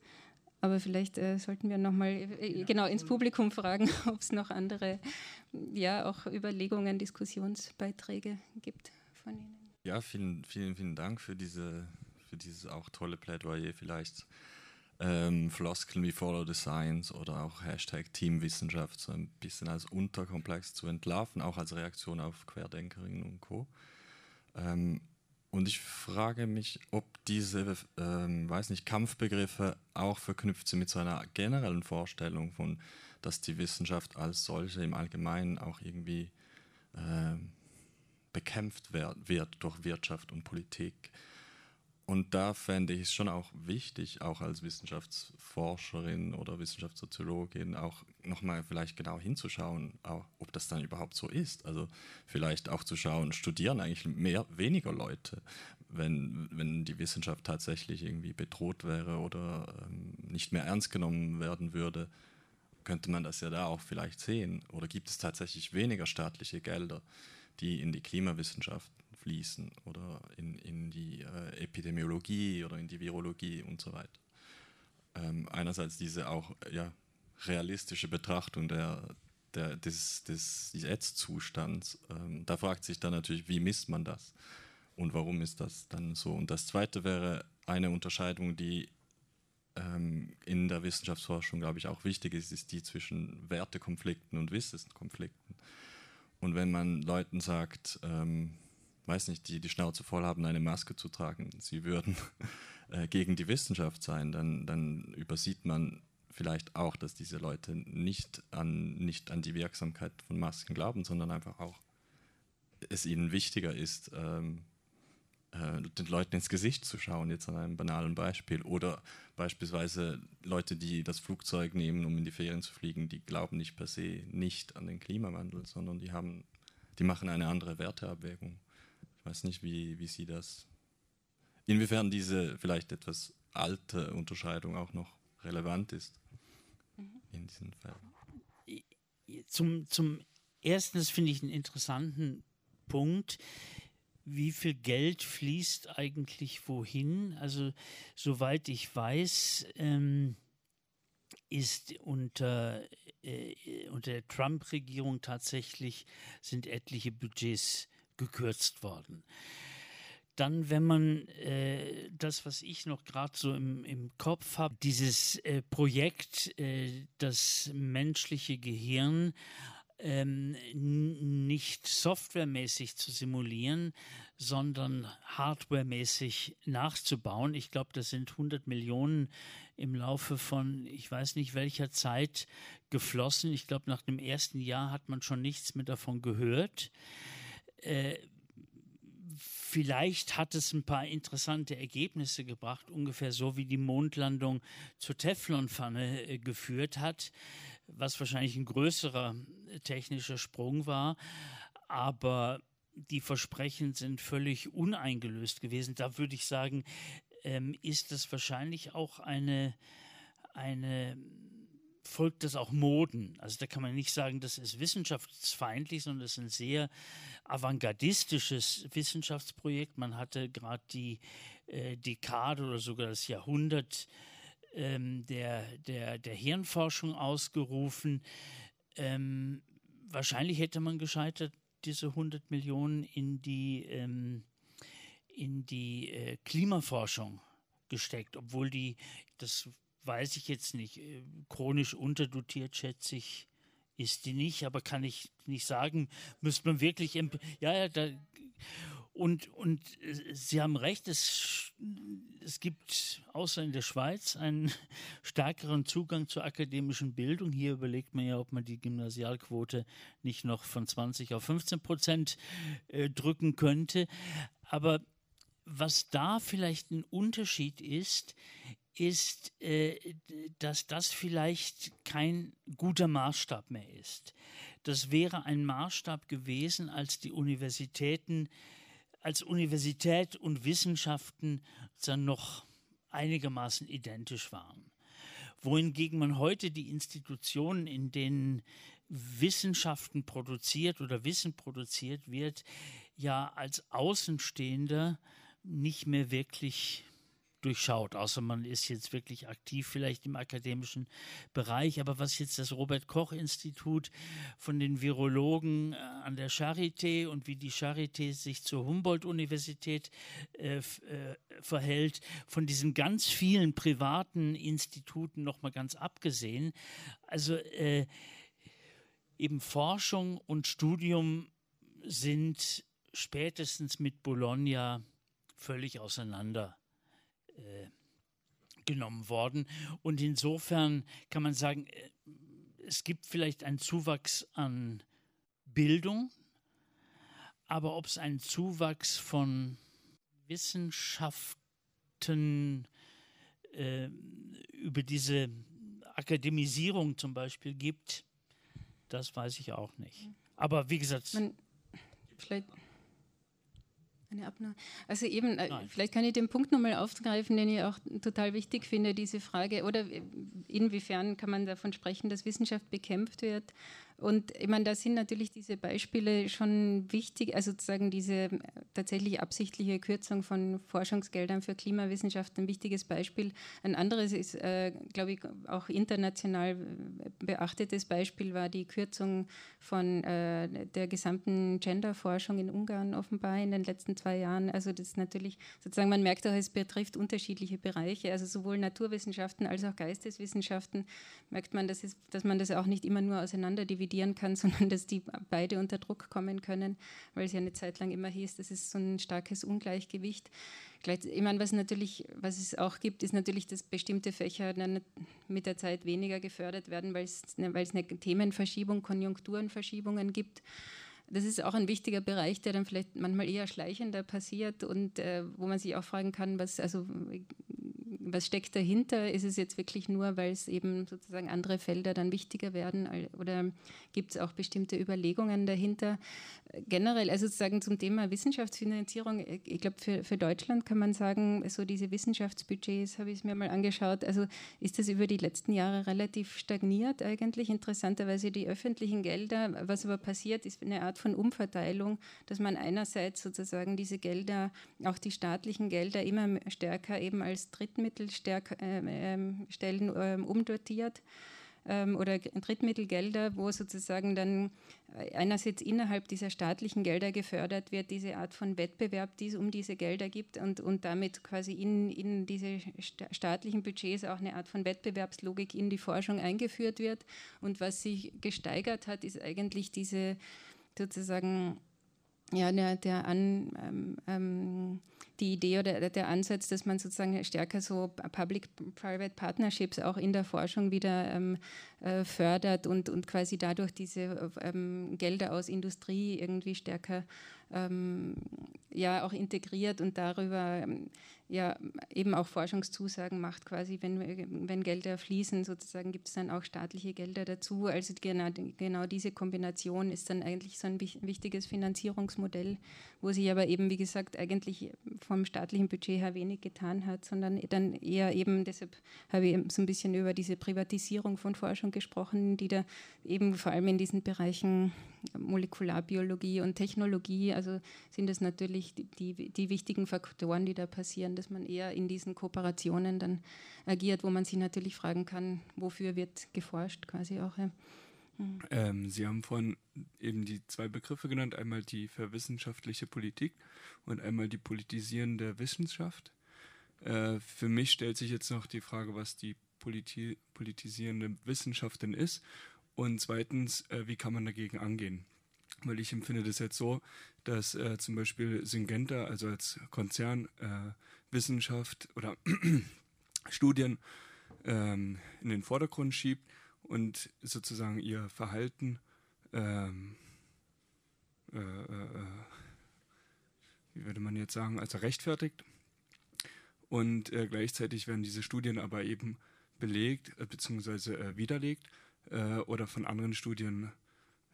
Aber vielleicht äh, sollten wir nochmal äh, genau ins Publikum fragen, ob es noch andere, ja, auch Überlegungen, Diskussionsbeiträge gibt von Ihnen. Ja, vielen, vielen, vielen Dank für diese für dieses auch tolle Plädoyer vielleicht ähm, Floskeln wie Follow the Science oder auch Hashtag Teamwissenschaft so ein bisschen als Unterkomplex zu entlarven, auch als Reaktion auf Querdenkerinnen und Co. Ähm, und ich frage mich, ob diese, ähm, weiß nicht, Kampfbegriffe auch verknüpft sind mit so einer generellen Vorstellung von, dass die Wissenschaft als solche im Allgemeinen auch irgendwie äh, bekämpft wird, wird durch Wirtschaft und Politik. Und da fände ich es schon auch wichtig, auch als Wissenschaftsforscherin oder Wissenschaftssoziologin, auch nochmal vielleicht genau hinzuschauen, auch, ob das dann überhaupt so ist. Also vielleicht auch zu schauen, studieren eigentlich mehr, weniger Leute, wenn, wenn die Wissenschaft tatsächlich irgendwie bedroht wäre oder ähm, nicht mehr ernst genommen werden würde, könnte man das ja da auch vielleicht sehen. Oder gibt es tatsächlich weniger staatliche Gelder, die in die Klimawissenschaft fließen oder in, in die äh, Epidemiologie oder in die Virologie und so weiter. Ähm, einerseits diese auch ja, realistische Betrachtung der, der, des, des Jetzt-Zustands. Ähm, da fragt sich dann natürlich, wie misst man das und warum ist das dann so? Und das Zweite wäre eine Unterscheidung, die ähm, in der Wissenschaftsforschung, glaube ich, auch wichtig ist, ist die zwischen Wertekonflikten und Wissenskonflikten. Und wenn man Leuten sagt, ähm, weiß nicht, die die Schnauze voll haben, eine Maske zu tragen, sie würden äh, gegen die Wissenschaft sein, dann, dann übersieht man vielleicht auch, dass diese Leute nicht an, nicht an die Wirksamkeit von Masken glauben, sondern einfach auch es ihnen wichtiger ist, ähm, äh, den Leuten ins Gesicht zu schauen, jetzt an einem banalen Beispiel. Oder beispielsweise Leute, die das Flugzeug nehmen, um in die Ferien zu fliegen, die glauben nicht per se nicht an den Klimawandel, sondern die haben, die machen eine andere Werteabwägung weiß nicht, wie, wie Sie das, inwiefern diese vielleicht etwas alte Unterscheidung auch noch relevant ist mhm. in diesen Fällen. Zum, zum Ersten, das finde ich einen interessanten Punkt. Wie viel Geld fließt eigentlich wohin? Also, soweit ich weiß, ähm, ist unter, äh, unter der Trump-Regierung tatsächlich sind etliche Budgets gekürzt worden. dann, wenn man äh, das, was ich noch gerade so im, im Kopf habe, dieses äh, Projekt, äh, das menschliche Gehirn ähm, nicht softwaremäßig zu simulieren, sondern hardwaremäßig nachzubauen. Ich glaube, das sind 100 Millionen im Laufe von, ich weiß nicht welcher Zeit geflossen. Ich glaube, nach dem ersten Jahr hat man schon nichts mehr davon gehört. Äh, vielleicht hat es ein paar interessante Ergebnisse gebracht, ungefähr so wie die Mondlandung zur Teflonpfanne äh, geführt hat, was wahrscheinlich ein größerer äh, technischer Sprung war. Aber die Versprechen sind völlig uneingelöst gewesen. Da würde ich sagen, ähm, ist es wahrscheinlich auch eine, eine folgt das auch Moden. Also da kann man nicht sagen, das ist wissenschaftsfeindlich, sondern das ist ein sehr avantgardistisches Wissenschaftsprojekt. Man hatte gerade die äh, Dekade oder sogar das Jahrhundert ähm, der, der, der Hirnforschung ausgerufen. Ähm, wahrscheinlich hätte man gescheitert, diese 100 Millionen in die, ähm, in die äh, Klimaforschung gesteckt, obwohl die, das weiß ich jetzt nicht, äh, chronisch unterdotiert, schätze ich, ist die nicht, aber kann ich nicht sagen, müsste man wirklich, ja, ja, da, und, und äh, Sie haben recht, es, es gibt außer in der Schweiz einen stärkeren Zugang zur akademischen Bildung. Hier überlegt man ja, ob man die Gymnasialquote nicht noch von 20 auf 15 Prozent äh, drücken könnte. Aber was da vielleicht ein Unterschied ist, ist, äh, dass das vielleicht kein guter Maßstab mehr ist. Das wäre ein Maßstab gewesen, als die Universitäten, als Universität und Wissenschaften dann noch einigermaßen identisch waren. Wohingegen man heute die Institutionen, in denen Wissenschaften produziert oder Wissen produziert wird, ja als Außenstehender nicht mehr wirklich durchschaut, außer man ist jetzt wirklich aktiv vielleicht im akademischen Bereich. Aber was jetzt das Robert Koch Institut von den Virologen äh, an der Charité und wie die Charité sich zur Humboldt-Universität äh, äh, verhält, von diesen ganz vielen privaten Instituten nochmal ganz abgesehen. Also äh, eben Forschung und Studium sind spätestens mit Bologna völlig auseinander äh, genommen worden. Und insofern kann man sagen, äh, es gibt vielleicht einen Zuwachs an Bildung, aber ob es einen Zuwachs von Wissenschaften äh, über diese Akademisierung zum Beispiel gibt, das weiß ich auch nicht. Aber wie gesagt, man, vielleicht eine Abnahme. Also eben, äh, Nein. vielleicht kann ich den Punkt nochmal aufgreifen, den ich auch total wichtig finde, diese Frage, oder inwiefern kann man davon sprechen, dass Wissenschaft bekämpft wird und ich meine, da sind natürlich diese Beispiele schon wichtig, also sozusagen diese äh, tatsächlich absichtliche Kürzung von Forschungsgeldern für Klimawissenschaften ein wichtiges Beispiel. Ein anderes ist, äh, glaube ich, auch international beachtetes Beispiel war die Kürzung von äh, der gesamten Genderforschung in Ungarn offenbar in den letzten zwei Jahren. Also das ist natürlich sozusagen, man merkt auch, es betrifft unterschiedliche Bereiche, also sowohl Naturwissenschaften als auch Geisteswissenschaften merkt man, dass, es, dass man das auch nicht immer nur auseinander dividiert dividieren kann, sondern dass die beide unter Druck kommen können, weil es ja eine Zeit lang immer hieß, das ist so ein starkes Ungleichgewicht. Ich meine, was natürlich, was es auch gibt, ist natürlich, dass bestimmte Fächer mit der Zeit weniger gefördert werden, weil es, weil es eine Themenverschiebung, Konjunkturenverschiebungen gibt. Das ist auch ein wichtiger Bereich, der dann vielleicht manchmal eher schleichender passiert und äh, wo man sich auch fragen kann, was, also was steckt dahinter? Ist es jetzt wirklich nur, weil es eben sozusagen andere Felder dann wichtiger werden oder gibt es auch bestimmte Überlegungen dahinter? Generell, also sozusagen zum Thema Wissenschaftsfinanzierung, ich glaube, für, für Deutschland kann man sagen, so diese Wissenschaftsbudgets habe ich mir mal angeschaut, also ist das über die letzten Jahre relativ stagniert eigentlich. Interessanterweise die öffentlichen Gelder, was aber passiert, ist eine Art von Umverteilung, dass man einerseits sozusagen diese Gelder, auch die staatlichen Gelder immer stärker eben als Drittmittel Mittelstellen äh, umdotiert. ähm, oder Drittmittelgelder, wo sozusagen dann äh, einerseits innerhalb dieser staatlichen Gelder gefördert wird, diese Art von Wettbewerb, die es um diese Gelder gibt und, und damit quasi in, in diese staatlichen Budgets auch eine Art von Wettbewerbslogik in die Forschung eingeführt wird. Und was sich gesteigert hat, ist eigentlich diese sozusagen ja, der, der an, ähm, ähm, die Idee oder der Ansatz, dass man sozusagen stärker so Public-Private Partnerships auch in der Forschung wieder ähm, äh, fördert und, und quasi dadurch diese ähm, Gelder aus Industrie irgendwie stärker ähm, ja auch integriert und darüber ähm, ja eben auch Forschungszusagen macht, quasi, wenn, wenn Gelder fließen, sozusagen gibt es dann auch staatliche Gelder dazu. Also genau, genau diese Kombination ist dann eigentlich so ein wichtiges Finanzierungsmodell, wo sich aber eben, wie gesagt, eigentlich vom staatlichen Budget her wenig getan hat, sondern dann eher eben, deshalb habe ich so ein bisschen über diese Privatisierung von Forschung gesprochen, die da eben vor allem in diesen Bereichen Molekularbiologie und Technologie, also sind das natürlich die, die, die, wichtigen Faktoren, die da passieren, dass man eher in diesen Kooperationen dann agiert, wo man sich natürlich fragen kann, wofür wird geforscht quasi auch. Ja. Mhm. Ähm, Sie haben vorhin eben die zwei Begriffe genannt, einmal die verwissenschaftliche Politik und einmal die politisierende Wissenschaft. Äh, für mich stellt sich jetzt noch die Frage, was die politi politisierende Wissenschaft denn ist und zweitens, äh, wie kann man dagegen angehen? Weil ich empfinde das jetzt so, dass äh, zum Beispiel Syngenta, also als Konzern, äh, Wissenschaft oder Studien ähm, in den Vordergrund schiebt und sozusagen ihr Verhalten, ähm, äh, äh, äh wie würde man jetzt sagen, also rechtfertigt. Und äh, gleichzeitig werden diese Studien aber eben belegt bzw. widerlegt äh, oder von anderen Studien,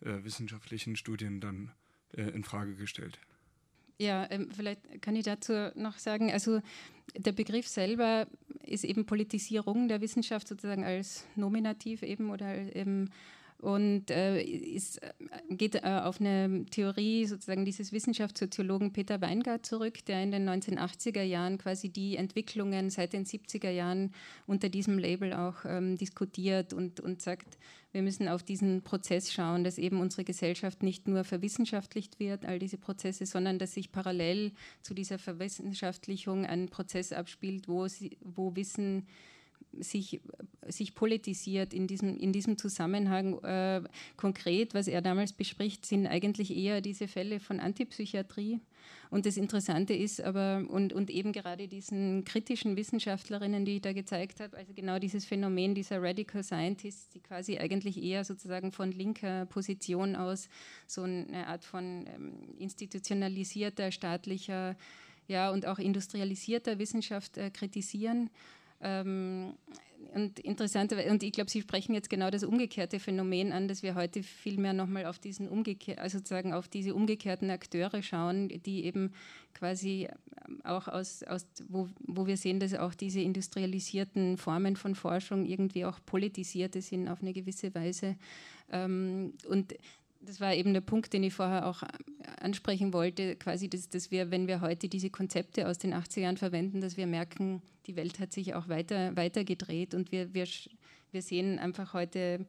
äh, wissenschaftlichen Studien dann äh, in Frage gestellt. Ja, ähm, vielleicht kann ich dazu noch sagen, also der Begriff selber ist eben Politisierung der Wissenschaft sozusagen als Nominativ eben oder eben und äh, ist, äh, geht äh, auf eine Theorie sozusagen dieses Wissenschaftssoziologen Peter Weingart zurück, der in den 1980er Jahren quasi die Entwicklungen seit den 70er Jahren unter diesem Label auch ähm, diskutiert und, und sagt, wir müssen auf diesen Prozess schauen, dass eben unsere Gesellschaft nicht nur verwissenschaftlicht wird, all diese Prozesse, sondern dass sich parallel zu dieser Verwissenschaftlichung ein Prozess abspielt, wo, sie, wo Wissen sich, sich politisiert in diesem, in diesem Zusammenhang. Äh, konkret, was er damals bespricht, sind eigentlich eher diese Fälle von Antipsychiatrie. Und das Interessante ist aber, und, und eben gerade diesen kritischen Wissenschaftlerinnen, die ich da gezeigt habe, also genau dieses Phänomen dieser Radical Scientists, die quasi eigentlich eher sozusagen von linker Position aus so eine Art von ähm, institutionalisierter, staatlicher, ja, und auch industrialisierter Wissenschaft äh, kritisieren ähm, und interessant, und ich glaube, Sie sprechen jetzt genau das umgekehrte Phänomen an, dass wir heute viel mehr nochmal auf diesen umgekehr, also sozusagen auf diese umgekehrten Akteure schauen, die eben quasi auch aus, aus wo, wo wir sehen, dass auch diese industrialisierten Formen von Forschung irgendwie auch politisierte sind auf eine gewisse Weise. Ähm, und das war eben der Punkt, den ich vorher auch ansprechen wollte, quasi, dass, dass wir, wenn wir heute diese Konzepte aus den 80er Jahren verwenden, dass wir merken, die Welt hat sich auch weiter, weiter gedreht und wir, wir, wir sehen einfach heute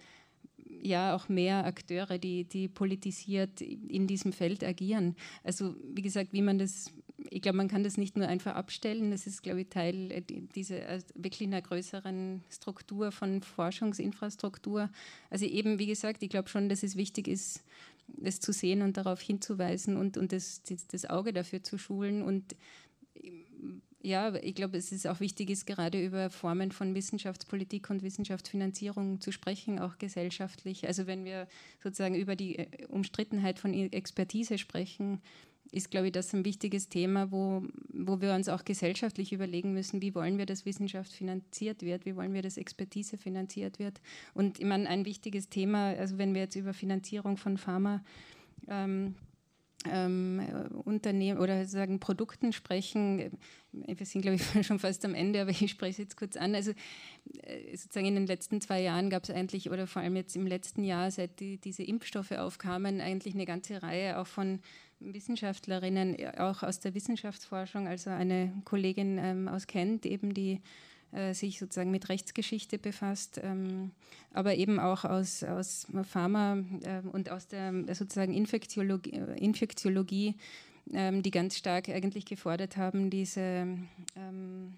ja auch mehr Akteure, die, die politisiert in diesem Feld agieren. Also wie gesagt, wie man das, ich glaube, man kann das nicht nur einfach abstellen, das ist, glaube ich, Teil äh, dieser äh, wirklich einer größeren Struktur von Forschungsinfrastruktur. Also eben, wie gesagt, ich glaube schon, dass es wichtig ist, das zu sehen und darauf hinzuweisen und, und das, das Auge dafür zu schulen und ja, ich glaube, es ist auch wichtig, ist gerade über Formen von Wissenschaftspolitik und Wissenschaftsfinanzierung zu sprechen, auch gesellschaftlich. Also wenn wir sozusagen über die äh, Umstrittenheit von Expertise sprechen, ist, glaube ich, das ein wichtiges Thema, wo, wo wir uns auch gesellschaftlich überlegen müssen, wie wollen wir, dass Wissenschaft finanziert wird, wie wollen wir, dass Expertise finanziert wird. Und ich meine, ein wichtiges Thema, also wenn wir jetzt über Finanzierung von Pharma ähm, ähm, Unternehmen oder sagen Produkten sprechen. Wir sind, glaube ich, schon fast am Ende, aber ich spreche es jetzt kurz an. Also äh, sozusagen in den letzten zwei Jahren gab es eigentlich, oder vor allem jetzt im letzten Jahr, seit die, diese Impfstoffe aufkamen, eigentlich eine ganze Reihe auch von Wissenschaftlerinnen, auch aus der Wissenschaftsforschung, also eine Kollegin ähm, aus Kent, eben die äh, sich sozusagen mit Rechtsgeschichte befasst, ähm, aber eben auch aus, aus Pharma äh, und aus der sozusagen Infektiologie, Infektiologie ähm, die ganz stark eigentlich gefordert haben, diese ähm,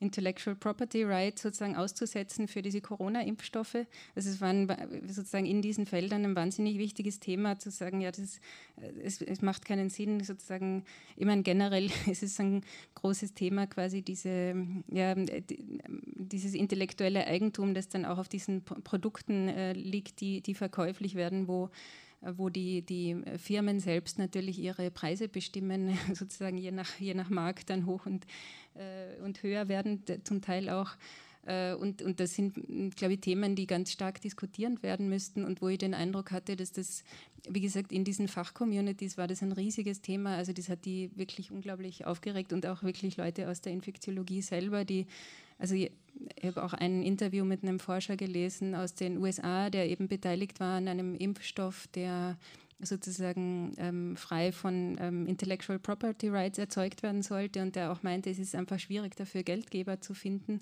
Intellectual Property Rights sozusagen auszusetzen für diese Corona-Impfstoffe. Also es war sozusagen in diesen Feldern ein wahnsinnig wichtiges Thema, zu sagen, ja, das, es, es macht keinen Sinn, sozusagen, ich meine, generell ist es ein großes Thema, quasi diese, ja, dieses intellektuelle Eigentum, das dann auch auf diesen Produkten äh, liegt, die, die verkäuflich werden, wo wo die, die Firmen selbst natürlich ihre Preise bestimmen, sozusagen je nach, je nach Markt dann hoch und, äh, und höher werden, zum Teil auch. Äh, und, und das sind, glaube ich, Themen, die ganz stark diskutiert werden müssten und wo ich den Eindruck hatte, dass das, wie gesagt, in diesen Fachcommunities war das ein riesiges Thema. Also das hat die wirklich unglaublich aufgeregt und auch wirklich Leute aus der Infektiologie selber, die also ich, ich habe auch ein Interview mit einem Forscher gelesen aus den USA, der eben beteiligt war an einem Impfstoff, der sozusagen ähm, frei von ähm, Intellectual Property Rights erzeugt werden sollte und der auch meinte, es ist einfach schwierig dafür Geldgeber zu finden.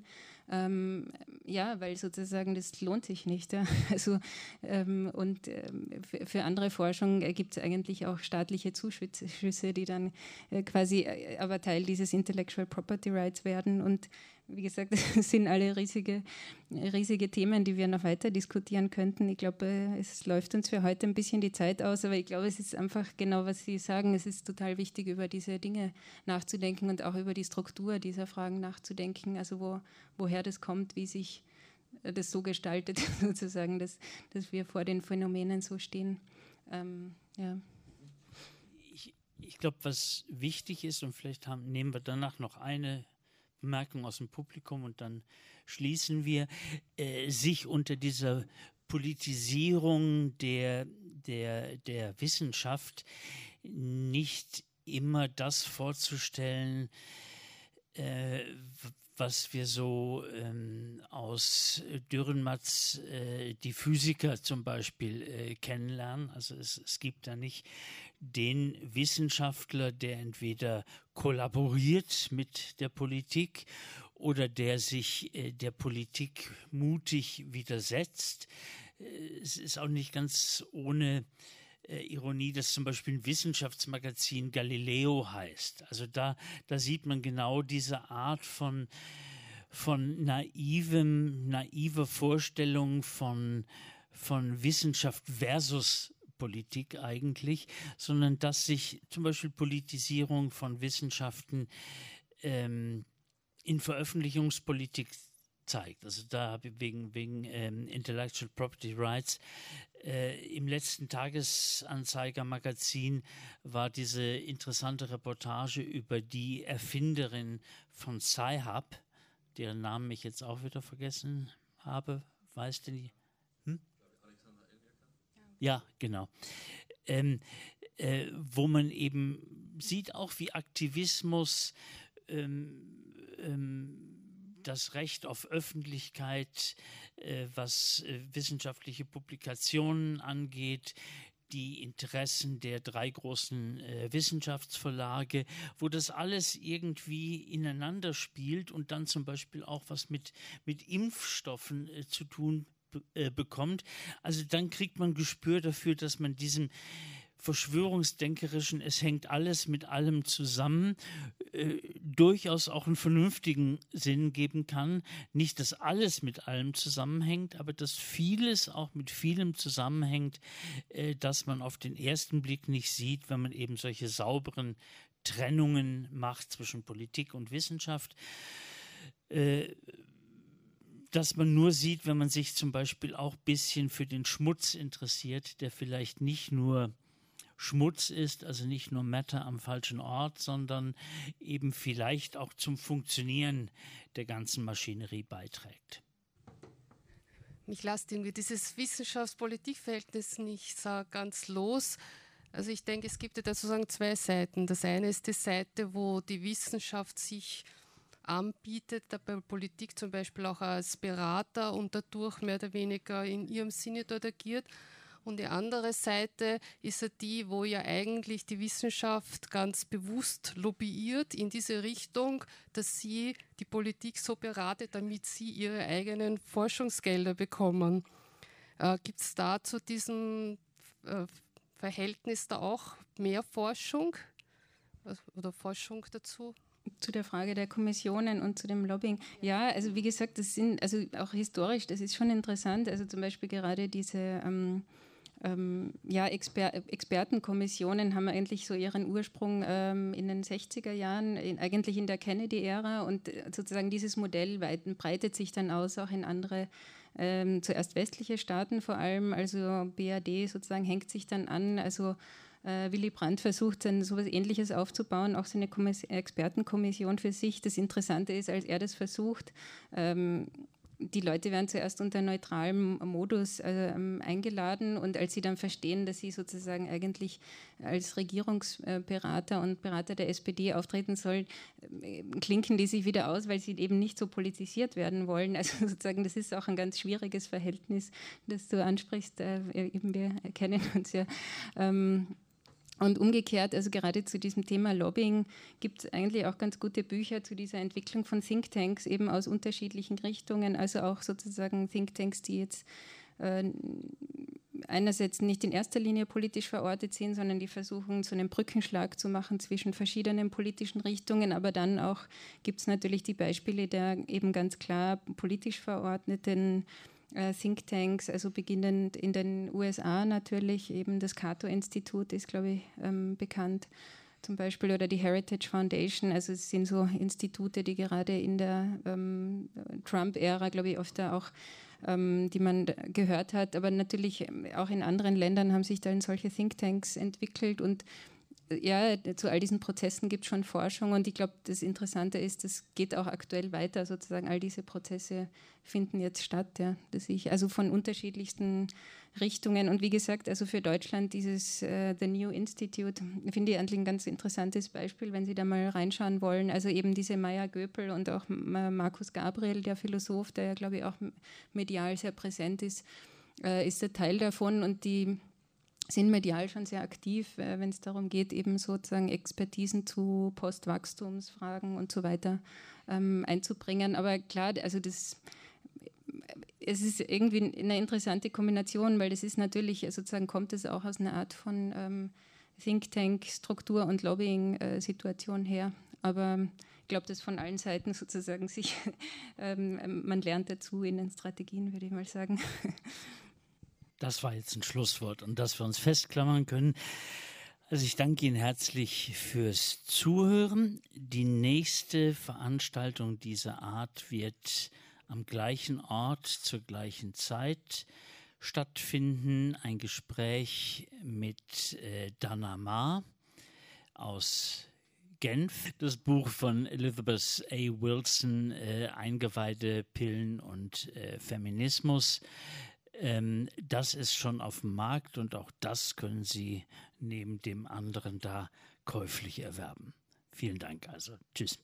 Ähm, ja, weil sozusagen das lohnt sich nicht. Ja. Also, ähm, und ähm, für, andere Forschung gibt es eigentlich auch staatliche Zuschüsse, die dann äh, quasi äh, aber Teil dieses Intellectual Property Rights werden und wie gesagt, das sind alle riesige, riesige Themen, die wir noch weiter diskutieren könnten. Ich glaube, es läuft uns für heute ein bisschen die Zeit aus, aber ich glaube, es ist einfach genau, was Sie sagen. Es ist total wichtig, über diese Dinge nachzudenken und auch über die Struktur dieser Fragen nachzudenken. Also wo, woher das kommt, wie sich das so gestaltet, sozusagen, dass, dass wir vor den Phänomenen so stehen. Ähm, ja. Ich, ich glaube, was wichtig ist, und vielleicht haben, nehmen wir danach noch eine Bemerkung aus dem Publikum und dann schließen wir, äh, sich unter dieser Politisierung der, der, der Wissenschaft nicht immer das vorzustellen, äh, was wir so ähm, aus Dürrenmatz, äh, die Physiker zum Beispiel, äh, kennenlernen. Also es, es gibt da nicht den Wissenschaftler, der entweder kollaboriert mit der Politik oder der sich äh, der Politik mutig widersetzt. Äh, es ist auch nicht ganz ohne äh, Ironie, dass zum Beispiel ein Wissenschaftsmagazin Galileo heißt. Also da, da sieht man genau diese Art von, von naivem, naiver Vorstellung von, von Wissenschaft versus Politik eigentlich, sondern dass sich zum Beispiel Politisierung von Wissenschaften ähm, in Veröffentlichungspolitik zeigt. Also da wegen, wegen ähm, Intellectual Property Rights äh, im letzten Tagesanzeiger-Magazin war diese interessante Reportage über die Erfinderin von Sci-Hub, deren Namen ich jetzt auch wieder vergessen habe. Weiß denn hm? Ja, genau. Ähm, äh, wo man eben sieht auch, wie Aktivismus ähm, ähm, das Recht auf Öffentlichkeit, äh, was äh, wissenschaftliche Publikationen angeht, die Interessen der drei großen äh, Wissenschaftsverlage, wo das alles irgendwie ineinander spielt und dann zum Beispiel auch was mit, mit Impfstoffen äh, zu tun äh, bekommt. Also dann kriegt man Gespür dafür, dass man diesem verschwörungsdenkerischen, es hängt alles mit allem zusammen, äh, durchaus auch einen vernünftigen Sinn geben kann. Nicht, dass alles mit allem zusammenhängt, aber dass vieles auch mit vielem zusammenhängt, äh, dass man auf den ersten Blick nicht sieht, wenn man eben solche sauberen Trennungen macht zwischen Politik und Wissenschaft. Äh, dass man nur sieht, wenn man sich zum Beispiel auch ein bisschen für den Schmutz interessiert, der vielleicht nicht nur Schmutz ist, also nicht nur Matter am falschen Ort, sondern eben vielleicht auch zum Funktionieren der ganzen Maschinerie beiträgt. Mich lasst irgendwie dieses Wissenschafts-Politik-Verhältnis nicht so ganz los. Also ich denke, es gibt ja da sozusagen zwei Seiten. Das eine ist die Seite, wo die Wissenschaft sich anbietet, dabei Politik zum Beispiel auch als Berater und dadurch mehr oder weniger in ihrem Sinne dort agiert. Und die andere Seite ist ja die, wo ja eigentlich die Wissenschaft ganz bewusst lobbyiert in diese Richtung, dass sie die Politik so beratet, damit sie ihre eigenen Forschungsgelder bekommen. Äh, Gibt es da zu diesem äh, Verhältnis da auch mehr Forschung oder Forschung dazu? Zu der Frage der Kommissionen und zu dem Lobbying. Ja, also wie gesagt, das sind, also auch historisch, das ist schon interessant. Also zum Beispiel gerade diese ähm, ähm, ja, Exper Expertenkommissionen haben eigentlich so ihren Ursprung ähm, in den 60er Jahren, in, eigentlich in der Kennedy-Ära. Und äh, sozusagen dieses Modell weit, breitet sich dann aus auch in andere ähm, zuerst westliche Staaten vor allem, also BAD sozusagen hängt sich dann an, also äh, Willy Brandt versucht dann sowas ähnliches aufzubauen, auch seine Kommiss Expertenkommission für sich. Das Interessante ist, als er das versucht, ähm, die Leute werden zuerst unter neutralem Modus äh, eingeladen und als sie dann verstehen, dass sie sozusagen eigentlich als Regierungsberater und Berater der SPD auftreten sollen, äh, klinken die sich wieder aus, weil sie eben nicht so politisiert werden wollen. Also sozusagen, das ist auch ein ganz schwieriges Verhältnis, das du ansprichst. Äh, eben wir kennen uns ja. Ähm, und umgekehrt, also gerade zu diesem Thema Lobbying gibt es eigentlich auch ganz gute Bücher zu dieser Entwicklung von Thinktanks, eben aus unterschiedlichen Richtungen, also auch sozusagen Thinktanks, die jetzt äh, einerseits nicht in erster Linie politisch verortet sind, sondern die versuchen, so einen Brückenschlag zu machen zwischen verschiedenen politischen Richtungen. Aber dann auch gibt es natürlich die Beispiele der eben ganz klar politisch verordneten Thinktanks, also beginnend in den USA natürlich, eben das Cato-Institut ist, glaube ich, ähm, bekannt zum Beispiel oder die Heritage Foundation. Also es sind so Institute, die gerade in der ähm, Trump-Ära, glaube ich, oft auch, ähm, die man gehört hat, aber natürlich auch in anderen Ländern haben sich dann solche Thinktanks entwickelt und ja, zu all diesen Prozessen gibt es schon Forschung und ich glaube, das Interessante ist, das geht auch aktuell weiter, sozusagen all diese Prozesse finden jetzt statt, ja, dass ich also von unterschiedlichsten Richtungen und wie gesagt, also für Deutschland dieses uh, The New Institute finde ich eigentlich ein ganz interessantes Beispiel, wenn Sie da mal reinschauen wollen. Also eben diese Maya Göpel und auch Markus Gabriel, der Philosoph, der ja glaube ich auch medial sehr präsent ist, uh, ist der Teil davon und die sind medial schon sehr aktiv, äh, wenn es darum geht, eben sozusagen Expertisen zu Postwachstumsfragen und so weiter ähm, einzubringen. Aber klar, also das es ist irgendwie eine interessante Kombination, weil das ist natürlich, sozusagen kommt es auch aus einer Art von ähm, Think Tank, Struktur und Lobbying-Situation her. Aber ich glaube, dass von allen Seiten sozusagen sich, ähm, man lernt dazu in den Strategien, würde ich mal sagen. Das war jetzt ein Schlusswort und dass wir uns festklammern können. Also ich danke Ihnen herzlich fürs Zuhören. Die nächste Veranstaltung dieser Art wird am gleichen Ort zur gleichen Zeit stattfinden. Ein Gespräch mit äh, Dana Ma aus Genf. Das Buch von Elizabeth A. Wilson, äh, Eingeweide, Pillen und äh, Feminismus. Ähm, das ist schon auf dem Markt und auch das können Sie neben dem anderen da käuflich erwerben. Vielen Dank also. Tschüss.